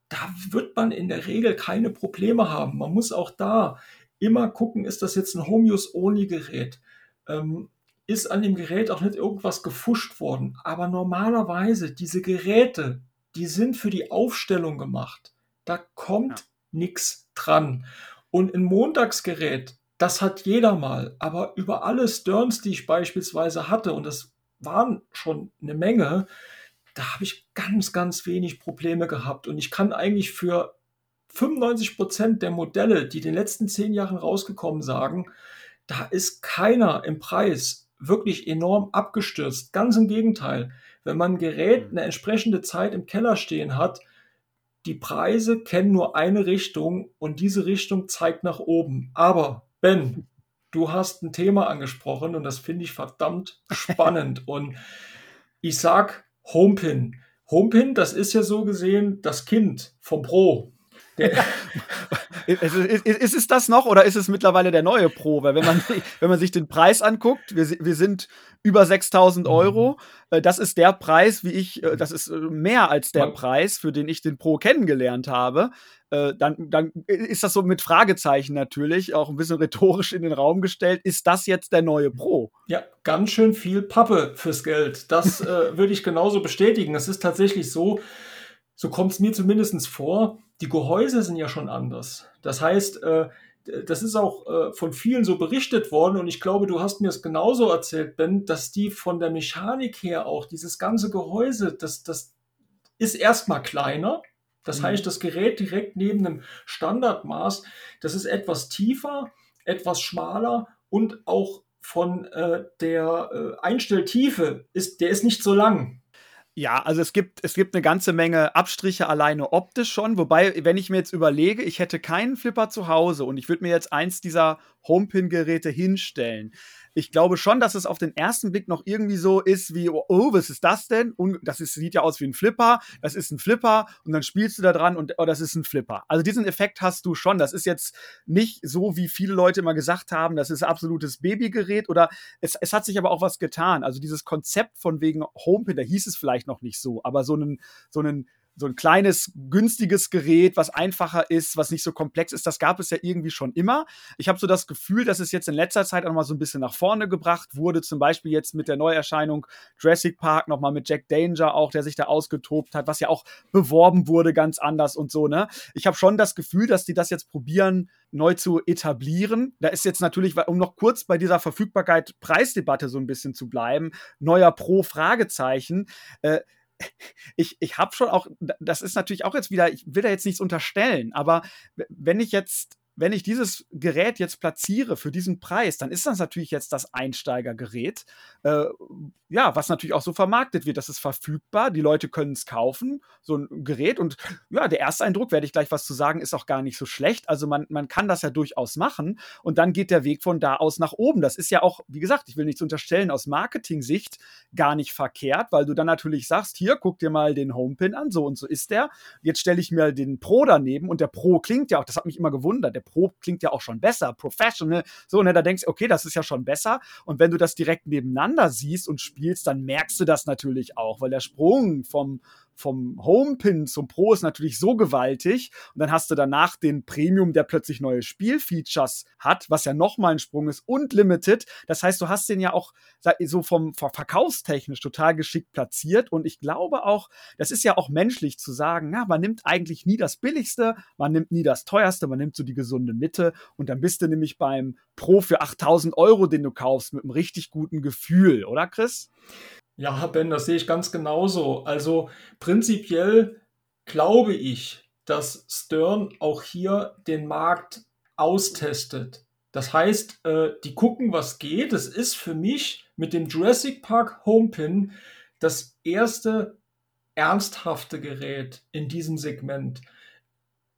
Speaker 2: da wird man in der Regel keine Probleme haben. Man muss auch da immer gucken, ist das jetzt ein Home-Use-Only-Gerät? Ähm, ist an dem Gerät auch nicht irgendwas gefuscht worden. Aber normalerweise, diese Geräte, die sind für die Aufstellung gemacht. Da kommt ja. nichts dran. Und ein Montagsgerät, das hat jeder mal. Aber über alle Sterns, die ich beispielsweise hatte, und das waren schon eine Menge, da habe ich ganz, ganz wenig Probleme gehabt. Und ich kann eigentlich für 95 Prozent der Modelle, die in den letzten zehn Jahren rausgekommen sagen, da ist keiner im Preis wirklich enorm abgestürzt. Ganz im Gegenteil. Wenn man ein Gerät mhm. eine entsprechende Zeit im Keller stehen hat, die Preise kennen nur eine Richtung und diese Richtung zeigt nach oben. Aber Ben, du hast ein Thema angesprochen und das finde ich verdammt *laughs* spannend. und ich sag Homepin. Homepin, das ist ja so gesehen das Kind vom Pro. *laughs*
Speaker 1: ist, ist, ist, es das noch oder ist es mittlerweile der neue Pro? Weil wenn man, *laughs* wenn man sich den Preis anguckt, wir, wir sind über 6000 Euro. Mhm. Äh, das ist der Preis, wie ich, äh, das ist äh, mehr als der Preis, für den ich den Pro kennengelernt habe. Dann, dann ist das so mit Fragezeichen natürlich, auch ein bisschen rhetorisch in den Raum gestellt. Ist das jetzt der neue Pro?
Speaker 2: Ja, ganz schön viel Pappe fürs Geld. Das *laughs* äh, würde ich genauso bestätigen. Es ist tatsächlich so, so kommt es mir zumindest vor, die Gehäuse sind ja schon anders. Das heißt, äh, das ist auch äh, von vielen so berichtet worden und ich glaube, du hast mir es genauso erzählt, Ben, dass die von der Mechanik her auch, dieses ganze Gehäuse, das, das ist erstmal kleiner. Das mhm. heißt, das Gerät direkt neben dem Standardmaß, das ist etwas tiefer, etwas schmaler und auch von äh, der äh, Einstelltiefe ist, der ist nicht so lang.
Speaker 1: Ja, also es gibt, es gibt eine ganze Menge Abstriche alleine optisch schon. Wobei, wenn ich mir jetzt überlege, ich hätte keinen Flipper zu Hause und ich würde mir jetzt eins dieser Homepin-Geräte hinstellen, ich glaube schon, dass es auf den ersten Blick noch irgendwie so ist wie, oh, oh, was ist das denn? Und das ist, sieht ja aus wie ein Flipper, das ist ein Flipper und dann spielst du da dran und oh, das ist ein Flipper. Also diesen Effekt hast du schon. Das ist jetzt nicht so, wie viele Leute immer gesagt haben, das ist absolutes Babygerät oder es, es hat sich aber auch was getan. Also dieses Konzept von wegen Homepin, da hieß es vielleicht noch nicht so, aber so einen, so einen so ein kleines, günstiges Gerät, was einfacher ist, was nicht so komplex ist, das gab es ja irgendwie schon immer. Ich habe so das Gefühl, dass es jetzt in letzter Zeit auch mal so ein bisschen nach vorne gebracht wurde, zum Beispiel jetzt mit der Neuerscheinung Jurassic Park, nochmal mit Jack Danger auch, der sich da ausgetobt hat, was ja auch beworben wurde ganz anders und so, ne? Ich habe schon das Gefühl, dass die das jetzt probieren, neu zu etablieren. Da ist jetzt natürlich, um noch kurz bei dieser Verfügbarkeit Preisdebatte so ein bisschen zu bleiben, neuer Pro Fragezeichen. Äh, ich, ich habe schon auch, das ist natürlich auch jetzt wieder, ich will da jetzt nichts unterstellen, aber wenn ich jetzt wenn ich dieses Gerät jetzt platziere für diesen Preis, dann ist das natürlich jetzt das Einsteigergerät. Äh, ja, was natürlich auch so vermarktet wird. Das ist verfügbar, die Leute können es kaufen, so ein Gerät. Und ja, der erste Eindruck, werde ich gleich was zu sagen, ist auch gar nicht so schlecht. Also man, man kann das ja durchaus machen und dann geht der Weg von da aus nach oben. Das ist ja auch, wie gesagt, ich will nichts unterstellen, aus Marketing-Sicht gar nicht verkehrt, weil du dann natürlich sagst, hier, guck dir mal den Homepin an, so und so ist der. Jetzt stelle ich mir den Pro daneben und der Pro klingt ja auch, das hat mich immer gewundert, der Pro klingt ja auch schon besser, professional, so, ne, da denkst du, okay, das ist ja schon besser. Und wenn du das direkt nebeneinander siehst und spielst, dann merkst du das natürlich auch, weil der Sprung vom vom Homepin zum Pro ist natürlich so gewaltig. Und dann hast du danach den Premium, der plötzlich neue Spielfeatures hat, was ja nochmal ein Sprung ist und Limited. Das heißt, du hast den ja auch so vom verkaufstechnisch total geschickt platziert. Und ich glaube auch, das ist ja auch menschlich zu sagen, na, man nimmt eigentlich nie das Billigste, man nimmt nie das Teuerste, man nimmt so die gesunde Mitte. Und dann bist du nämlich beim Pro für 8000 Euro, den du kaufst, mit einem richtig guten Gefühl, oder Chris?
Speaker 2: Ja, Ben, das sehe ich ganz genauso. Also prinzipiell glaube ich, dass Stern auch hier den Markt austestet. Das heißt, äh, die gucken, was geht. Es ist für mich mit dem Jurassic Park Homepin das erste ernsthafte Gerät in diesem Segment.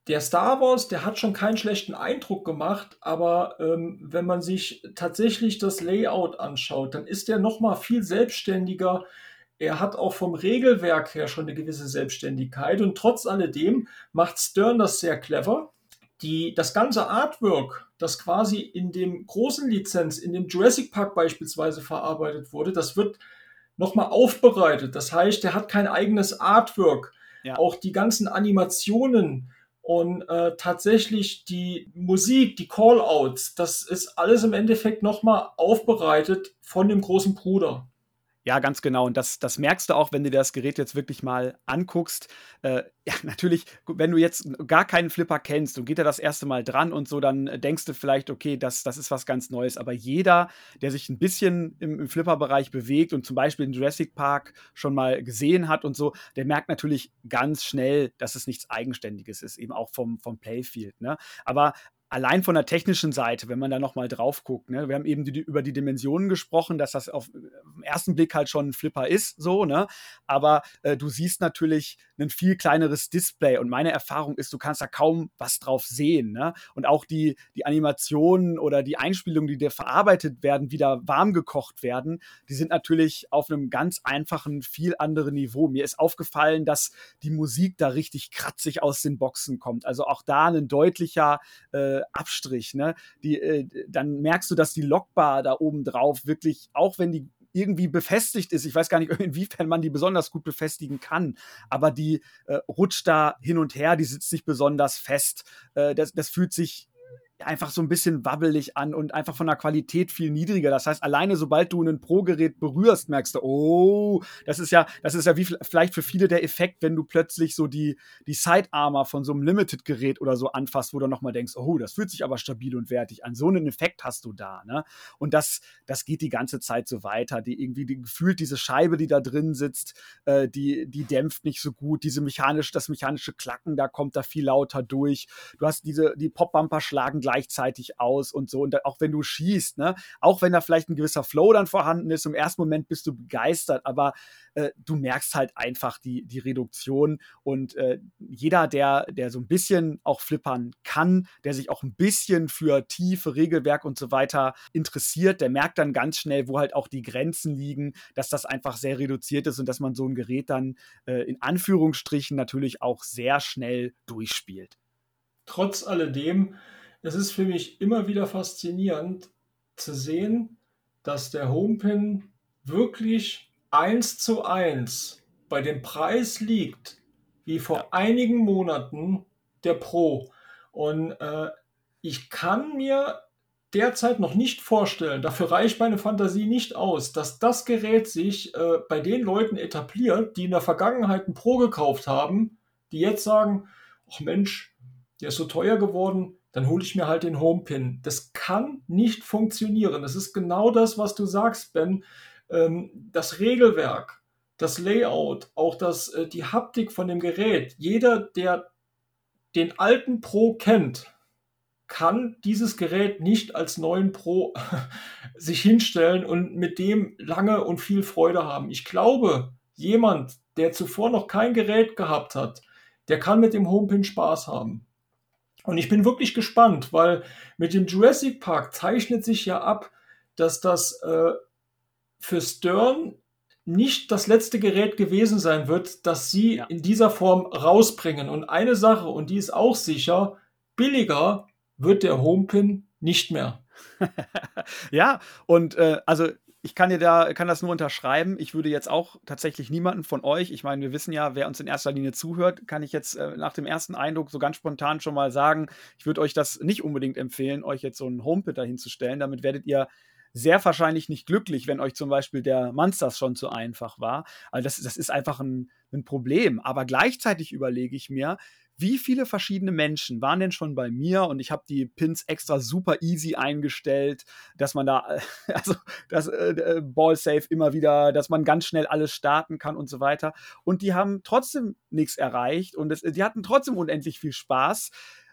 Speaker 2: Der Star Wars, der hat schon keinen schlechten Eindruck gemacht, aber ähm, wenn man sich tatsächlich das Layout anschaut, dann ist der noch mal viel selbstständiger. Er hat auch vom Regelwerk her schon eine gewisse Selbstständigkeit und trotz alledem macht Stern das sehr clever. Die, das ganze Artwork, das quasi in dem großen Lizenz, in dem Jurassic Park beispielsweise verarbeitet wurde, das wird nochmal aufbereitet. Das heißt, er hat kein eigenes Artwork. Ja. Auch die ganzen Animationen, und äh, tatsächlich die Musik, die Callouts, das ist alles im Endeffekt nochmal aufbereitet von dem großen Bruder.
Speaker 1: Ja, ganz genau. Und das, das merkst du auch, wenn du dir das Gerät jetzt wirklich mal anguckst. Äh, ja, *laughs* natürlich, wenn du jetzt gar keinen Flipper kennst und geht er das erste Mal dran und so, dann denkst du vielleicht, okay, das, das ist was ganz Neues. Aber jeder, der sich ein bisschen im, im Flipper-Bereich bewegt und zum Beispiel den Jurassic Park schon mal gesehen hat und so, der merkt natürlich ganz schnell, dass es nichts Eigenständiges ist, eben auch vom, vom Playfield. Ne? Aber allein von der technischen Seite, wenn man da nochmal drauf guckt, ne, wir haben eben die, über die Dimensionen gesprochen, dass das auf ersten Blick halt schon ein Flipper ist, so, ne? Aber äh, du siehst natürlich ein viel kleineres Display und meine Erfahrung ist, du kannst da kaum was drauf sehen, ne? Und auch die, die Animationen oder die Einspielungen, die dir verarbeitet werden, wieder warm gekocht werden, die sind natürlich auf einem ganz einfachen, viel anderen Niveau. Mir ist aufgefallen, dass die Musik da richtig kratzig aus den Boxen kommt. Also auch da ein deutlicher äh, Abstrich. Ne? Die, äh, dann merkst du, dass die Lockbar da oben drauf wirklich, auch wenn die irgendwie befestigt ist. Ich weiß gar nicht, *laughs* inwiefern man die besonders gut befestigen kann, aber die äh, rutscht da hin und her, die sitzt nicht besonders fest. Äh, das, das fühlt sich einfach so ein bisschen wabbelig an und einfach von der Qualität viel niedriger. Das heißt, alleine sobald du ein Pro-Gerät berührst, merkst du, oh, das ist ja, das ist ja wie vielleicht für viele der Effekt, wenn du plötzlich so die, die Sidearmer von so einem Limited-Gerät oder so anfasst, wo du nochmal denkst, oh, das fühlt sich aber stabil und wertig an. So einen Effekt hast du da, ne? Und das, das geht die ganze Zeit so weiter. Die irgendwie die, gefühlt diese Scheibe, die da drin sitzt, äh, die, die dämpft nicht so gut. Diese mechanische, das mechanische Klacken, da kommt da viel lauter durch. Du hast diese, die Pop-Bumper schlagen gleichzeitig aus und so. Und auch wenn du schießt, ne, auch wenn da vielleicht ein gewisser Flow dann vorhanden ist, im ersten Moment bist du begeistert, aber äh, du merkst halt einfach die, die Reduktion. Und äh, jeder, der, der so ein bisschen auch flippern kann, der sich auch ein bisschen für tiefe Regelwerk und so weiter interessiert, der merkt dann ganz schnell, wo halt auch die Grenzen liegen, dass das einfach sehr reduziert ist und dass man so ein Gerät dann äh, in Anführungsstrichen natürlich auch sehr schnell durchspielt.
Speaker 2: Trotz alledem es ist für mich immer wieder faszinierend zu sehen, dass der Homepin wirklich eins zu eins bei dem Preis liegt, wie vor einigen Monaten der Pro. Und äh, ich kann mir derzeit noch nicht vorstellen, dafür reicht meine Fantasie nicht aus, dass das Gerät sich äh, bei den Leuten etabliert, die in der Vergangenheit ein Pro gekauft haben, die jetzt sagen, ach Mensch, der ist so teuer geworden, dann hole ich mir halt den Homepin. Das kann nicht funktionieren. Das ist genau das, was du sagst, Ben. Ähm, das Regelwerk, das Layout, auch das, äh, die Haptik von dem Gerät. Jeder, der den alten Pro kennt, kann dieses Gerät nicht als neuen Pro *laughs* sich hinstellen und mit dem lange und viel Freude haben. Ich glaube, jemand, der zuvor noch kein Gerät gehabt hat, der kann mit dem Homepin Spaß haben. Und ich bin wirklich gespannt, weil mit dem Jurassic Park zeichnet sich ja ab, dass das äh, für Stern nicht das letzte Gerät gewesen sein wird, das sie ja. in dieser Form rausbringen. Und eine Sache, und die ist auch sicher, billiger wird der Homepin nicht mehr. *laughs*
Speaker 1: ja, und äh, also ich kann dir da, kann das nur unterschreiben. Ich würde jetzt auch tatsächlich niemanden von euch, ich meine, wir wissen ja, wer uns in erster Linie zuhört, kann ich jetzt äh, nach dem ersten Eindruck so ganz spontan schon mal sagen, ich würde euch das nicht unbedingt empfehlen, euch jetzt so einen Homepit hinzustellen. Damit werdet ihr sehr wahrscheinlich nicht glücklich, wenn euch zum Beispiel der Monsters schon zu einfach war. Also das, das ist einfach ein, ein Problem. Aber gleichzeitig überlege ich mir, wie viele verschiedene Menschen waren denn schon bei mir und ich habe die Pins extra super easy eingestellt, dass man da, *laughs* also das äh, äh, Ball immer wieder, dass man ganz schnell alles starten kann und so weiter. Und die haben trotzdem nichts erreicht und es, die hatten trotzdem unendlich viel Spaß.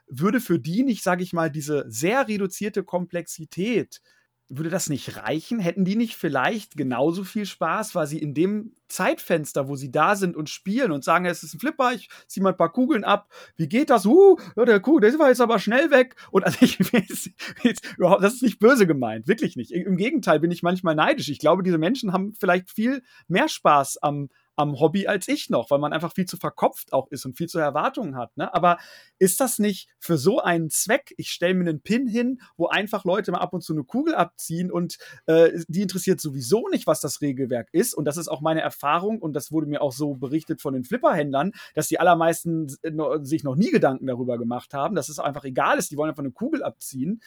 Speaker 1: Würde für die nicht, sage ich mal, diese sehr reduzierte Komplexität würde das nicht reichen? Hätten die nicht vielleicht genauso viel Spaß, weil sie in dem Zeitfenster, wo sie da sind und spielen und sagen, es ist ein Flipper, ich ziehe mal ein paar Kugeln ab, wie geht das? Uh, der Kugel, der war jetzt aber schnell weg. Und also ich, *laughs* das ist nicht böse gemeint, wirklich nicht. Im Gegenteil bin ich manchmal neidisch. Ich glaube, diese Menschen haben vielleicht viel mehr Spaß am, am Hobby als ich noch, weil man einfach viel zu verkopft auch ist und viel zu Erwartungen hat. Ne? Aber ist das nicht für so einen Zweck? Ich stelle mir einen Pin hin, wo einfach Leute mal ab und zu eine Kugel abziehen und äh, die interessiert sowieso nicht, was das Regelwerk ist. Und das ist auch meine Erfahrung und das wurde mir auch so berichtet von den Flipperhändlern, dass die allermeisten sich noch nie Gedanken darüber gemacht haben, dass es einfach egal ist, die wollen einfach eine Kugel abziehen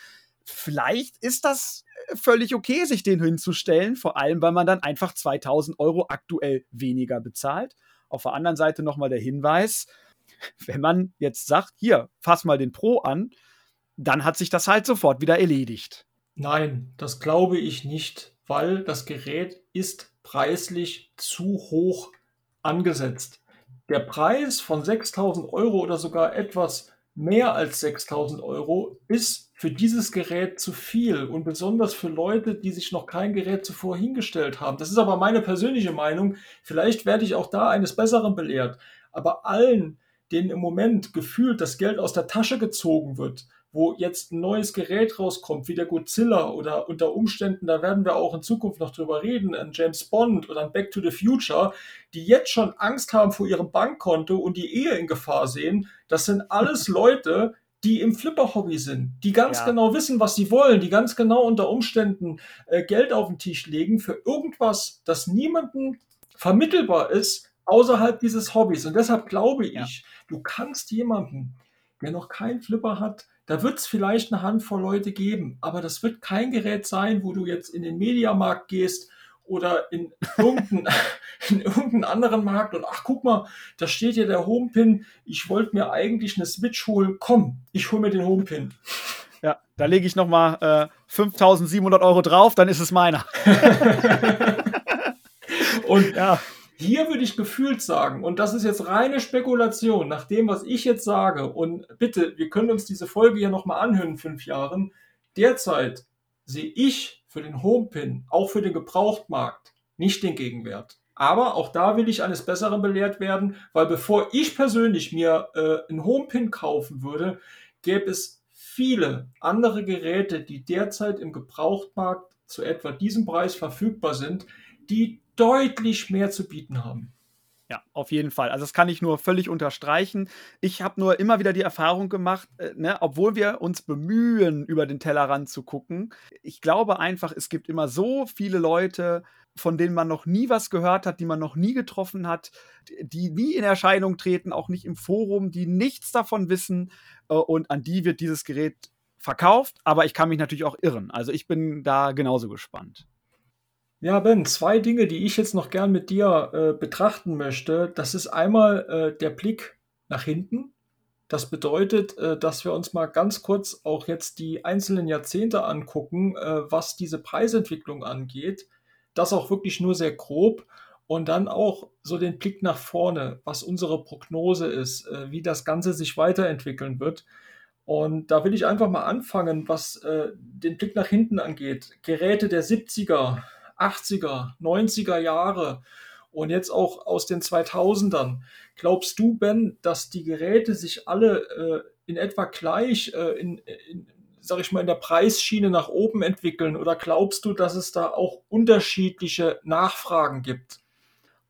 Speaker 1: vielleicht ist das äh, völlig okay, sich den hinzustellen, vor allem, weil man dann einfach 2000 Euro aktuell weniger bezahlt. Auf der anderen Seite nochmal der Hinweis, *laughs* wenn man jetzt sagt, hier, fass mal den Pro an, dann hat sich das halt sofort wieder erledigt.
Speaker 2: Nein, das glaube ich nicht, weil das Gerät ist preislich zu hoch angesetzt. Der Preis von 6000 Euro oder sogar etwas mehr als 6000 Euro ist für dieses Gerät zu viel und besonders für Leute, die sich noch kein Gerät zuvor hingestellt haben. Das ist aber meine persönliche Meinung. Vielleicht werde ich auch da eines Besseren belehrt. Aber allen, denen im Moment gefühlt das Geld aus der Tasche gezogen wird, wo jetzt ein neues Gerät rauskommt, wie der Godzilla oder unter Umständen, da werden wir auch in Zukunft noch drüber reden, ein James Bond oder ein Back to the Future, die jetzt schon Angst haben vor ihrem Bankkonto und die Ehe in Gefahr sehen, das sind alles *laughs* Leute, die im Flipper-Hobby sind, die ganz ja. genau wissen, was sie wollen, die ganz genau unter Umständen äh, Geld auf den Tisch legen für irgendwas, das niemandem vermittelbar ist außerhalb dieses Hobbys. Und deshalb glaube ich, ja. du kannst jemanden, der noch keinen Flipper hat, da wird es vielleicht eine Handvoll Leute geben, aber das wird kein Gerät sein, wo du jetzt in den Mediamarkt gehst oder in *laughs* irgendeinen, in irgendeinen anderen Markt und ach guck mal, da steht ja der Homepin, ich wollte mir eigentlich eine Switch holen, komm, ich hole mir den Homepin.
Speaker 1: Ja, da lege ich nochmal äh, 5700 Euro drauf, dann ist es meiner. *laughs*
Speaker 2: und ja. Hier würde ich gefühlt sagen, und das ist jetzt reine Spekulation, nach dem, was ich jetzt sage, und bitte, wir können uns diese Folge ja nochmal anhören in fünf Jahren. Derzeit sehe ich für den Homepin, auch für den Gebrauchtmarkt, nicht den Gegenwert. Aber auch da will ich eines Besseren belehrt werden, weil bevor ich persönlich mir äh, einen Homepin kaufen würde, gäbe es viele andere Geräte, die derzeit im Gebrauchtmarkt zu etwa diesem Preis verfügbar sind, die deutlich mehr zu bieten haben.
Speaker 1: Ja, auf jeden Fall. Also das kann ich nur völlig unterstreichen. Ich habe nur immer wieder die Erfahrung gemacht, äh, ne, obwohl wir uns bemühen, über den Tellerrand zu gucken. Ich glaube einfach, es gibt immer so viele Leute, von denen man noch nie was gehört hat, die man noch nie getroffen hat, die nie in Erscheinung treten, auch nicht im Forum, die nichts davon wissen. Äh, und an die wird dieses Gerät verkauft. Aber ich kann mich natürlich auch irren. Also ich bin da genauso gespannt.
Speaker 2: Ja, Ben, zwei Dinge, die ich jetzt noch gern mit dir äh, betrachten möchte. Das ist einmal äh, der Blick nach hinten. Das bedeutet, äh, dass wir uns mal ganz kurz auch jetzt die einzelnen Jahrzehnte angucken, äh, was diese Preisentwicklung angeht. Das auch wirklich nur sehr grob. Und dann auch so den Blick nach vorne, was unsere Prognose ist, äh, wie das Ganze sich weiterentwickeln wird. Und da will ich einfach mal anfangen, was äh, den Blick nach hinten angeht. Geräte der 70er, 80er, 90er Jahre und jetzt auch aus den 2000ern. Glaubst du, Ben, dass die Geräte sich alle äh, in etwa gleich äh, in, in, sag ich mal, in der Preisschiene nach oben entwickeln? Oder glaubst du, dass es da auch unterschiedliche Nachfragen gibt?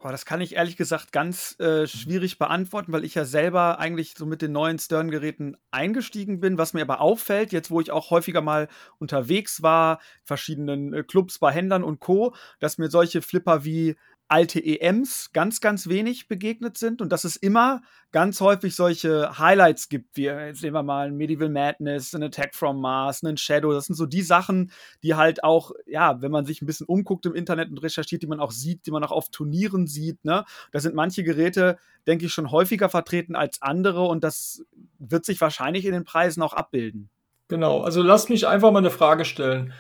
Speaker 1: Oh, das kann ich ehrlich gesagt ganz äh, schwierig beantworten, weil ich ja selber eigentlich so mit den neuen Stern-Geräten eingestiegen bin. Was mir aber auffällt, jetzt wo ich auch häufiger mal unterwegs war, verschiedenen äh, Clubs bei Händlern und Co., dass mir solche Flipper wie alte EMs ganz, ganz wenig begegnet sind und dass es immer ganz häufig solche Highlights gibt, wie jetzt nehmen wir mal ein Medieval Madness, ein Attack from Mars, ein Shadow. Das sind so die Sachen, die halt auch, ja, wenn man sich ein bisschen umguckt im Internet und recherchiert, die man auch sieht, die man auch auf Turnieren sieht. Ne? Da sind manche Geräte, denke ich, schon häufiger vertreten als andere und das wird sich wahrscheinlich in den Preisen auch abbilden.
Speaker 2: Genau, also lass mich einfach mal eine Frage stellen.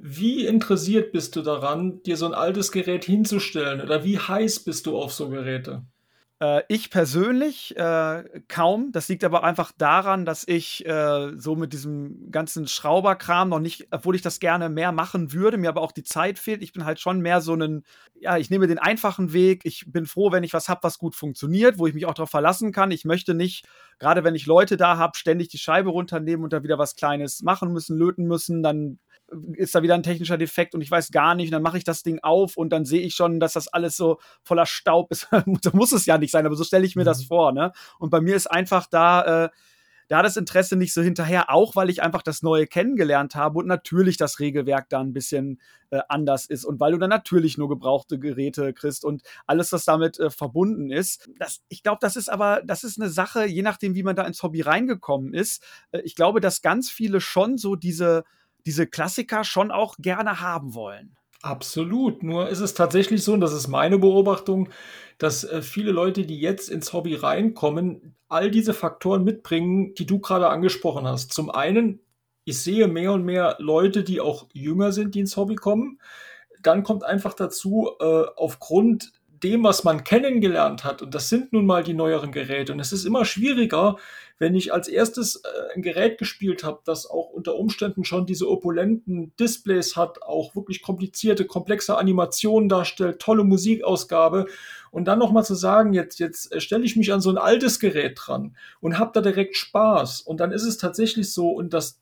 Speaker 2: Wie interessiert bist du daran, dir so ein altes Gerät hinzustellen oder wie heiß bist du auf so Geräte?
Speaker 1: Äh, ich persönlich äh, kaum. Das liegt aber einfach daran, dass ich äh, so mit diesem ganzen Schrauberkram noch nicht, obwohl ich das gerne mehr machen würde, mir aber auch die Zeit fehlt. Ich bin halt schon mehr so ein, ja, ich nehme den einfachen Weg. Ich bin froh, wenn ich was habe, was gut funktioniert, wo ich mich auch darauf verlassen kann. Ich möchte nicht, gerade wenn ich Leute da habe, ständig die Scheibe runternehmen und da wieder was Kleines machen müssen, löten müssen. Dann ist da wieder ein technischer Defekt und ich weiß gar nicht. Und dann mache ich das Ding auf und dann sehe ich schon, dass das alles so voller Staub ist. *laughs* so muss es ja nicht sein, aber so stelle ich mir mhm. das vor. Ne? Und bei mir ist einfach da, äh, da das Interesse nicht so hinterher, auch weil ich einfach das Neue kennengelernt habe und natürlich das Regelwerk da ein bisschen äh, anders ist und weil du dann natürlich nur gebrauchte Geräte kriegst und alles, was damit äh, verbunden ist. Das, ich glaube, das ist aber, das ist eine Sache, je nachdem, wie man da ins Hobby reingekommen ist. Äh, ich glaube, dass ganz viele schon so diese diese Klassiker schon auch gerne haben wollen.
Speaker 2: Absolut. Nur ist es tatsächlich so, und das ist meine Beobachtung, dass äh, viele Leute, die jetzt ins Hobby reinkommen, all diese Faktoren mitbringen, die du gerade angesprochen hast. Zum einen, ich sehe mehr und mehr Leute, die auch jünger sind, die ins Hobby kommen. Dann kommt einfach dazu, äh, aufgrund dem, was man kennengelernt hat, und das sind nun mal die neueren Geräte, und es ist immer schwieriger, wenn ich als erstes äh, ein Gerät gespielt habe, das auch unter Umständen schon diese opulenten Displays hat, auch wirklich komplizierte, komplexe Animationen darstellt, tolle Musikausgabe und dann nochmal zu sagen, jetzt, jetzt äh, stelle ich mich an so ein altes Gerät dran und habe da direkt Spaß und dann ist es tatsächlich so und das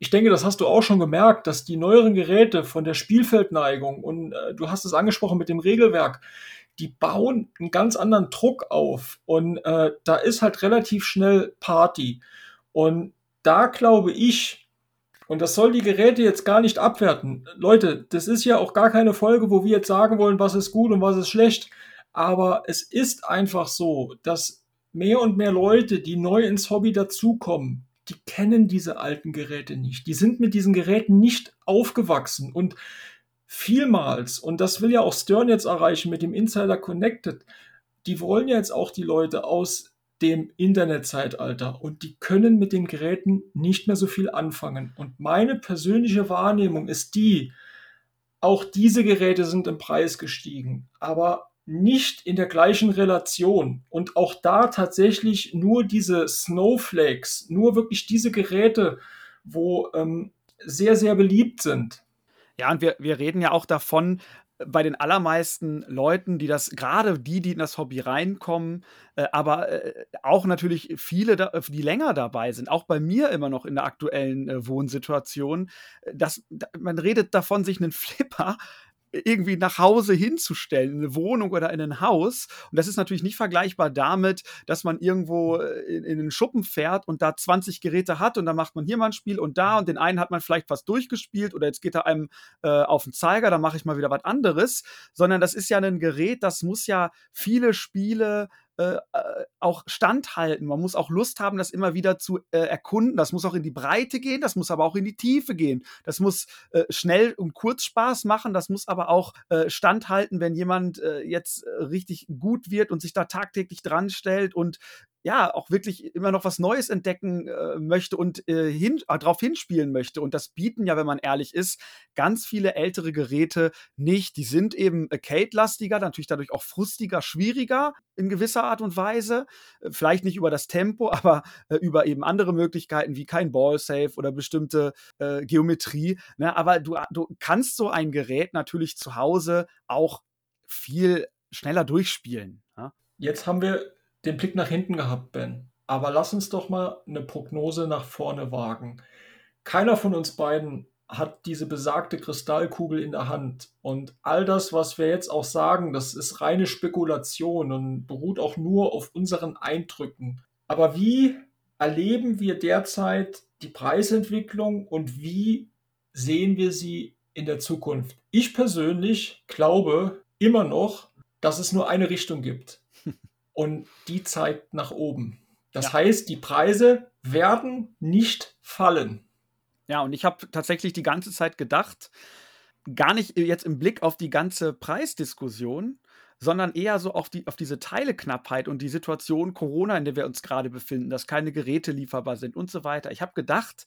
Speaker 2: ich denke, das hast du auch schon gemerkt, dass die neueren Geräte von der Spielfeldneigung und äh, du hast es angesprochen mit dem Regelwerk, die bauen einen ganz anderen Druck auf und äh, da ist halt relativ schnell Party. Und da glaube ich, und das soll die Geräte jetzt gar nicht abwerten. Leute, das ist ja auch gar keine Folge, wo wir jetzt sagen wollen, was ist gut und was ist schlecht. Aber es ist einfach so, dass mehr und mehr Leute, die neu ins Hobby dazukommen, die kennen diese alten Geräte nicht. Die sind mit diesen Geräten nicht aufgewachsen. Und vielmals, und das will ja auch Stern jetzt erreichen mit dem Insider Connected, die wollen ja jetzt auch die Leute aus dem Internetzeitalter und die können mit den Geräten nicht mehr so viel anfangen. Und meine persönliche Wahrnehmung ist die, auch diese Geräte sind im Preis gestiegen, aber nicht in der gleichen Relation. Und auch da tatsächlich nur diese Snowflakes, nur wirklich diese Geräte, wo ähm, sehr, sehr beliebt sind.
Speaker 1: Ja, und wir, wir reden ja auch davon, bei den allermeisten Leuten, die das, gerade die, die in das Hobby reinkommen, äh, aber äh, auch natürlich viele, da, die länger dabei sind, auch bei mir immer noch in der aktuellen äh, Wohnsituation, äh, dass man redet davon, sich einen *laughs* Flipper irgendwie nach Hause hinzustellen, in eine Wohnung oder in ein Haus. Und das ist natürlich nicht vergleichbar damit, dass man irgendwo äh, in, in einen Schuppen fährt und da 20 Geräte hat und dann macht man hier mal ein Spiel und da und den einen hat man vielleicht fast durchgespielt oder jetzt geht er einem äh, auf den Zeiger, dann mache ich mal wieder was anderes, sondern das ist ja ein Gerät, das muss ja viele Spiele äh, äh, auch standhalten. Man muss auch Lust haben, das immer wieder zu äh, erkunden. Das muss auch in die Breite gehen, das muss aber auch in die Tiefe gehen. Das muss äh, schnell und kurz Spaß machen, das muss aber auch äh, standhalten, wenn jemand jetzt richtig gut wird und sich da tagtäglich dran stellt und ja, auch wirklich immer noch was Neues entdecken äh, möchte und äh, hin, äh, darauf hinspielen möchte. Und das bieten ja, wenn man ehrlich ist, ganz viele ältere Geräte nicht. Die sind eben Arcade-lastiger, natürlich dadurch auch frustiger, schwieriger in gewisser Art und Weise. Äh, vielleicht nicht über das Tempo, *laughs* aber äh, über eben andere Möglichkeiten wie kein Ball-Safe oder bestimmte äh, Geometrie. Ne? Aber du, du kannst so ein Gerät natürlich zu Hause auch viel schneller durchspielen. Ja?
Speaker 2: Jetzt haben wir den Blick nach hinten gehabt, Ben. Aber lass uns doch mal eine Prognose nach vorne wagen. Keiner von uns beiden hat diese besagte Kristallkugel in der Hand. Und all das, was wir jetzt auch sagen, das ist reine Spekulation und beruht auch nur auf unseren Eindrücken. Aber wie erleben wir derzeit die Preisentwicklung und wie sehen wir sie in der Zukunft? Ich persönlich glaube immer noch, dass es nur eine Richtung gibt. Und die zeigt nach oben. Das ja. heißt, die Preise werden nicht fallen.
Speaker 1: Ja, und ich habe tatsächlich die ganze Zeit gedacht, gar nicht jetzt im Blick auf die ganze Preisdiskussion, sondern eher so auf, die, auf diese Teileknappheit und die Situation Corona, in der wir uns gerade befinden, dass keine Geräte lieferbar sind und so weiter. Ich habe gedacht,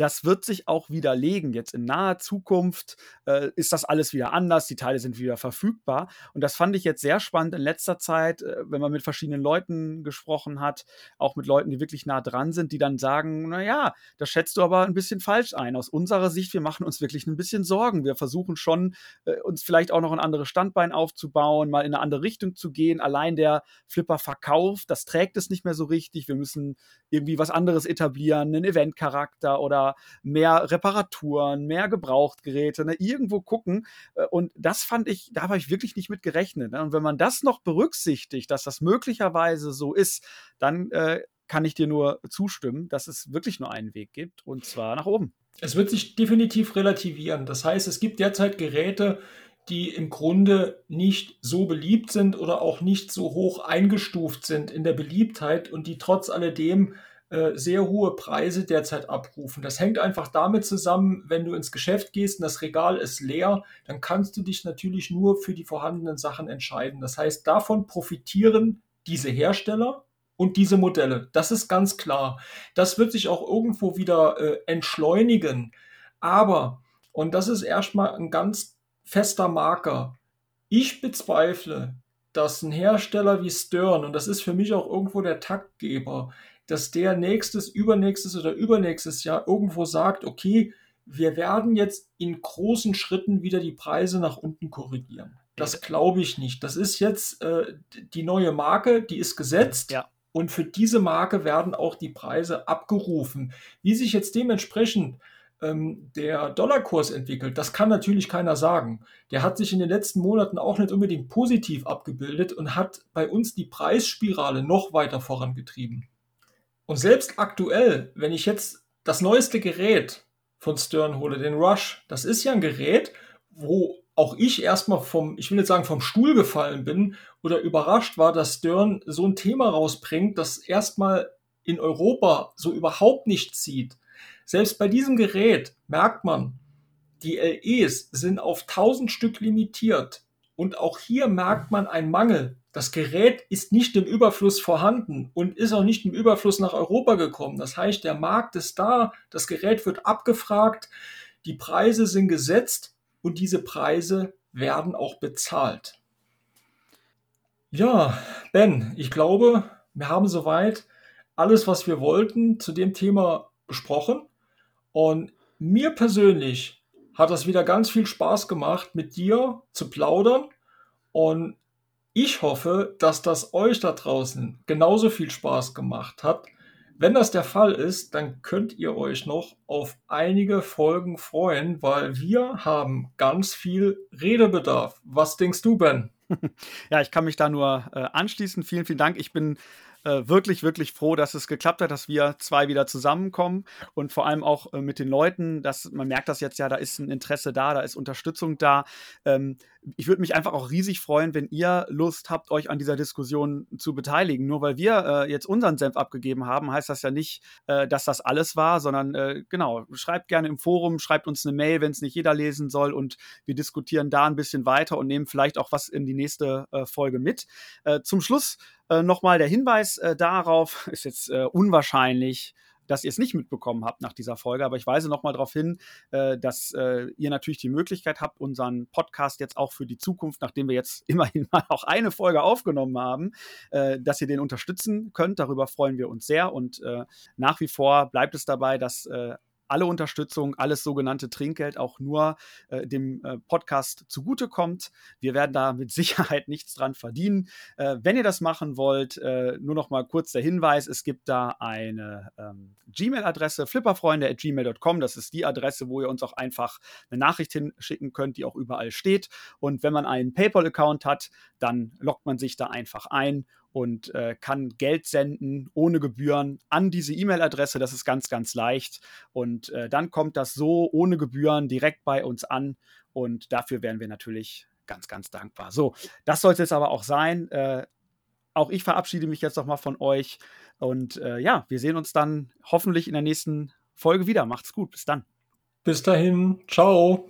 Speaker 1: das wird sich auch widerlegen. Jetzt in naher Zukunft äh, ist das alles wieder anders, die Teile sind wieder verfügbar. Und das fand ich jetzt sehr spannend in letzter Zeit, äh, wenn man mit verschiedenen Leuten gesprochen hat, auch mit Leuten, die wirklich nah dran sind, die dann sagen, naja, das schätzt du aber ein bisschen falsch ein. Aus unserer Sicht, wir machen uns wirklich ein bisschen Sorgen. Wir versuchen schon, äh, uns vielleicht auch noch ein anderes Standbein aufzubauen, mal in eine andere Richtung zu gehen. Allein der Flipper-Verkauf, das trägt es nicht mehr so richtig. Wir müssen irgendwie was anderes etablieren, einen Eventcharakter oder mehr Reparaturen, mehr Gebrauchtgeräte, ne, irgendwo gucken. Äh, und das fand ich, da habe ich wirklich nicht mit gerechnet. Ne? Und wenn man das noch berücksichtigt, dass das möglicherweise so ist, dann äh, kann ich dir nur zustimmen, dass es wirklich nur einen Weg gibt, und zwar nach oben.
Speaker 2: Es wird sich definitiv relativieren. Das heißt, es gibt derzeit Geräte, die im Grunde nicht so beliebt sind oder auch nicht so hoch eingestuft sind in der Beliebtheit und die trotz alledem äh, sehr hohe Preise derzeit abrufen. Das hängt einfach damit zusammen, wenn du ins Geschäft gehst und das Regal ist leer, dann kannst du dich natürlich nur für die vorhandenen Sachen entscheiden. Das heißt, davon profitieren diese Hersteller und diese Modelle. Das ist ganz klar. Das wird sich auch irgendwo wieder äh, entschleunigen. Aber, und das ist erstmal ein ganz fester Marker, ich bezweifle, dass ein Hersteller wie Stern, und das ist für mich auch irgendwo der Taktgeber, dass der nächstes, übernächstes oder übernächstes Jahr irgendwo sagt, okay, wir werden jetzt in großen Schritten wieder die Preise nach unten korrigieren. Das glaube ich nicht. Das ist jetzt äh, die neue Marke, die ist gesetzt. Ja. Und für diese Marke werden auch die Preise abgerufen. Wie sich jetzt dementsprechend ähm, der Dollarkurs entwickelt, das kann natürlich keiner sagen. Der hat sich in den letzten Monaten auch nicht unbedingt positiv abgebildet und hat bei uns die Preisspirale noch weiter vorangetrieben. Und selbst aktuell, wenn ich jetzt das neueste Gerät von Stern hole, den Rush, das ist ja ein Gerät, wo auch ich erstmal vom, ich will nicht sagen vom Stuhl gefallen bin oder überrascht war, dass Stern so ein Thema rausbringt, das erstmal in Europa so überhaupt nicht zieht. Selbst bei diesem Gerät merkt man, die LEs sind auf 1000 Stück limitiert. Und auch hier merkt man einen Mangel. Das Gerät ist nicht im Überfluss vorhanden und ist auch nicht im Überfluss nach Europa gekommen. Das heißt, der Markt ist da, das Gerät wird abgefragt, die Preise sind gesetzt und diese Preise werden auch bezahlt. Ja, Ben, ich glaube, wir haben soweit alles, was wir wollten, zu dem Thema besprochen. Und mir persönlich hat das wieder ganz viel Spaß gemacht, mit dir zu plaudern. Und ich hoffe, dass das euch da draußen genauso viel Spaß gemacht hat. Wenn das der Fall ist, dann könnt ihr euch noch auf einige Folgen freuen, weil wir haben ganz viel Redebedarf. Was denkst du, Ben? *laughs*
Speaker 1: Ja, ich kann mich da nur äh, anschließen. Vielen, vielen Dank. Ich bin äh, wirklich, wirklich froh, dass es geklappt hat, dass wir zwei wieder zusammenkommen und vor allem auch äh, mit den Leuten, dass man merkt das jetzt ja, da ist ein Interesse da, da ist Unterstützung da. Ähm, ich würde mich einfach auch riesig freuen, wenn ihr Lust habt, euch an dieser Diskussion zu beteiligen. Nur weil wir äh, jetzt unseren Senf abgegeben haben, heißt das ja nicht, äh, dass das alles war, sondern äh, genau, schreibt gerne im Forum, schreibt uns eine Mail, wenn es nicht jeder lesen soll und wir diskutieren da ein bisschen weiter und nehmen vielleicht auch was in die nächste äh, Folge mit. Äh, zum Schluss äh, nochmal der Hinweis darauf, *laughs* ist jetzt unwahrscheinlich, dass ihr es nicht mitbekommen habt nach dieser Folge. Aber ich weise nochmal darauf hin, äh, dass äh, ihr natürlich die Möglichkeit habt, unseren Podcast jetzt auch für die Zukunft, nachdem wir jetzt *laughs* immerhin mal auch eine Folge aufgenommen haben, äh, dass ihr den unterstützen könnt. Darüber freuen wir uns sehr. Und äh, nach wie vor bleibt es dabei, dass äh, alle Unterstützung, alles sogenannte Trinkgeld auch nur äh, dem äh, Podcast zugutekommt. Wir werden da mit *laughs* Sicherheit nichts dran verdienen. Äh, wenn ihr das machen wollt, äh, nur noch mal kurz der Hinweis: Es gibt da eine ähm, Gmail-Adresse, flipperfreunde.gmail.com. Das ist die Adresse, wo ihr uns auch einfach eine Nachricht hinschicken könnt, die auch überall steht. Und wenn man einen PayPal-Account hat, dann loggt man sich da einfach ein und äh, kann Geld senden ohne Gebühren an diese E-Mail-Adresse. Das ist ganz, ganz leicht. Und äh, dann kommt das so ohne Gebühren direkt bei uns an. Und dafür wären wir natürlich ganz, ganz dankbar. So, das soll es jetzt aber auch sein. Äh, auch ich verabschiede mich jetzt nochmal von euch. Und äh, ja, wir sehen uns dann hoffentlich in der nächsten Folge wieder. Macht's gut. Bis dann.
Speaker 2: Bis dahin. Ciao.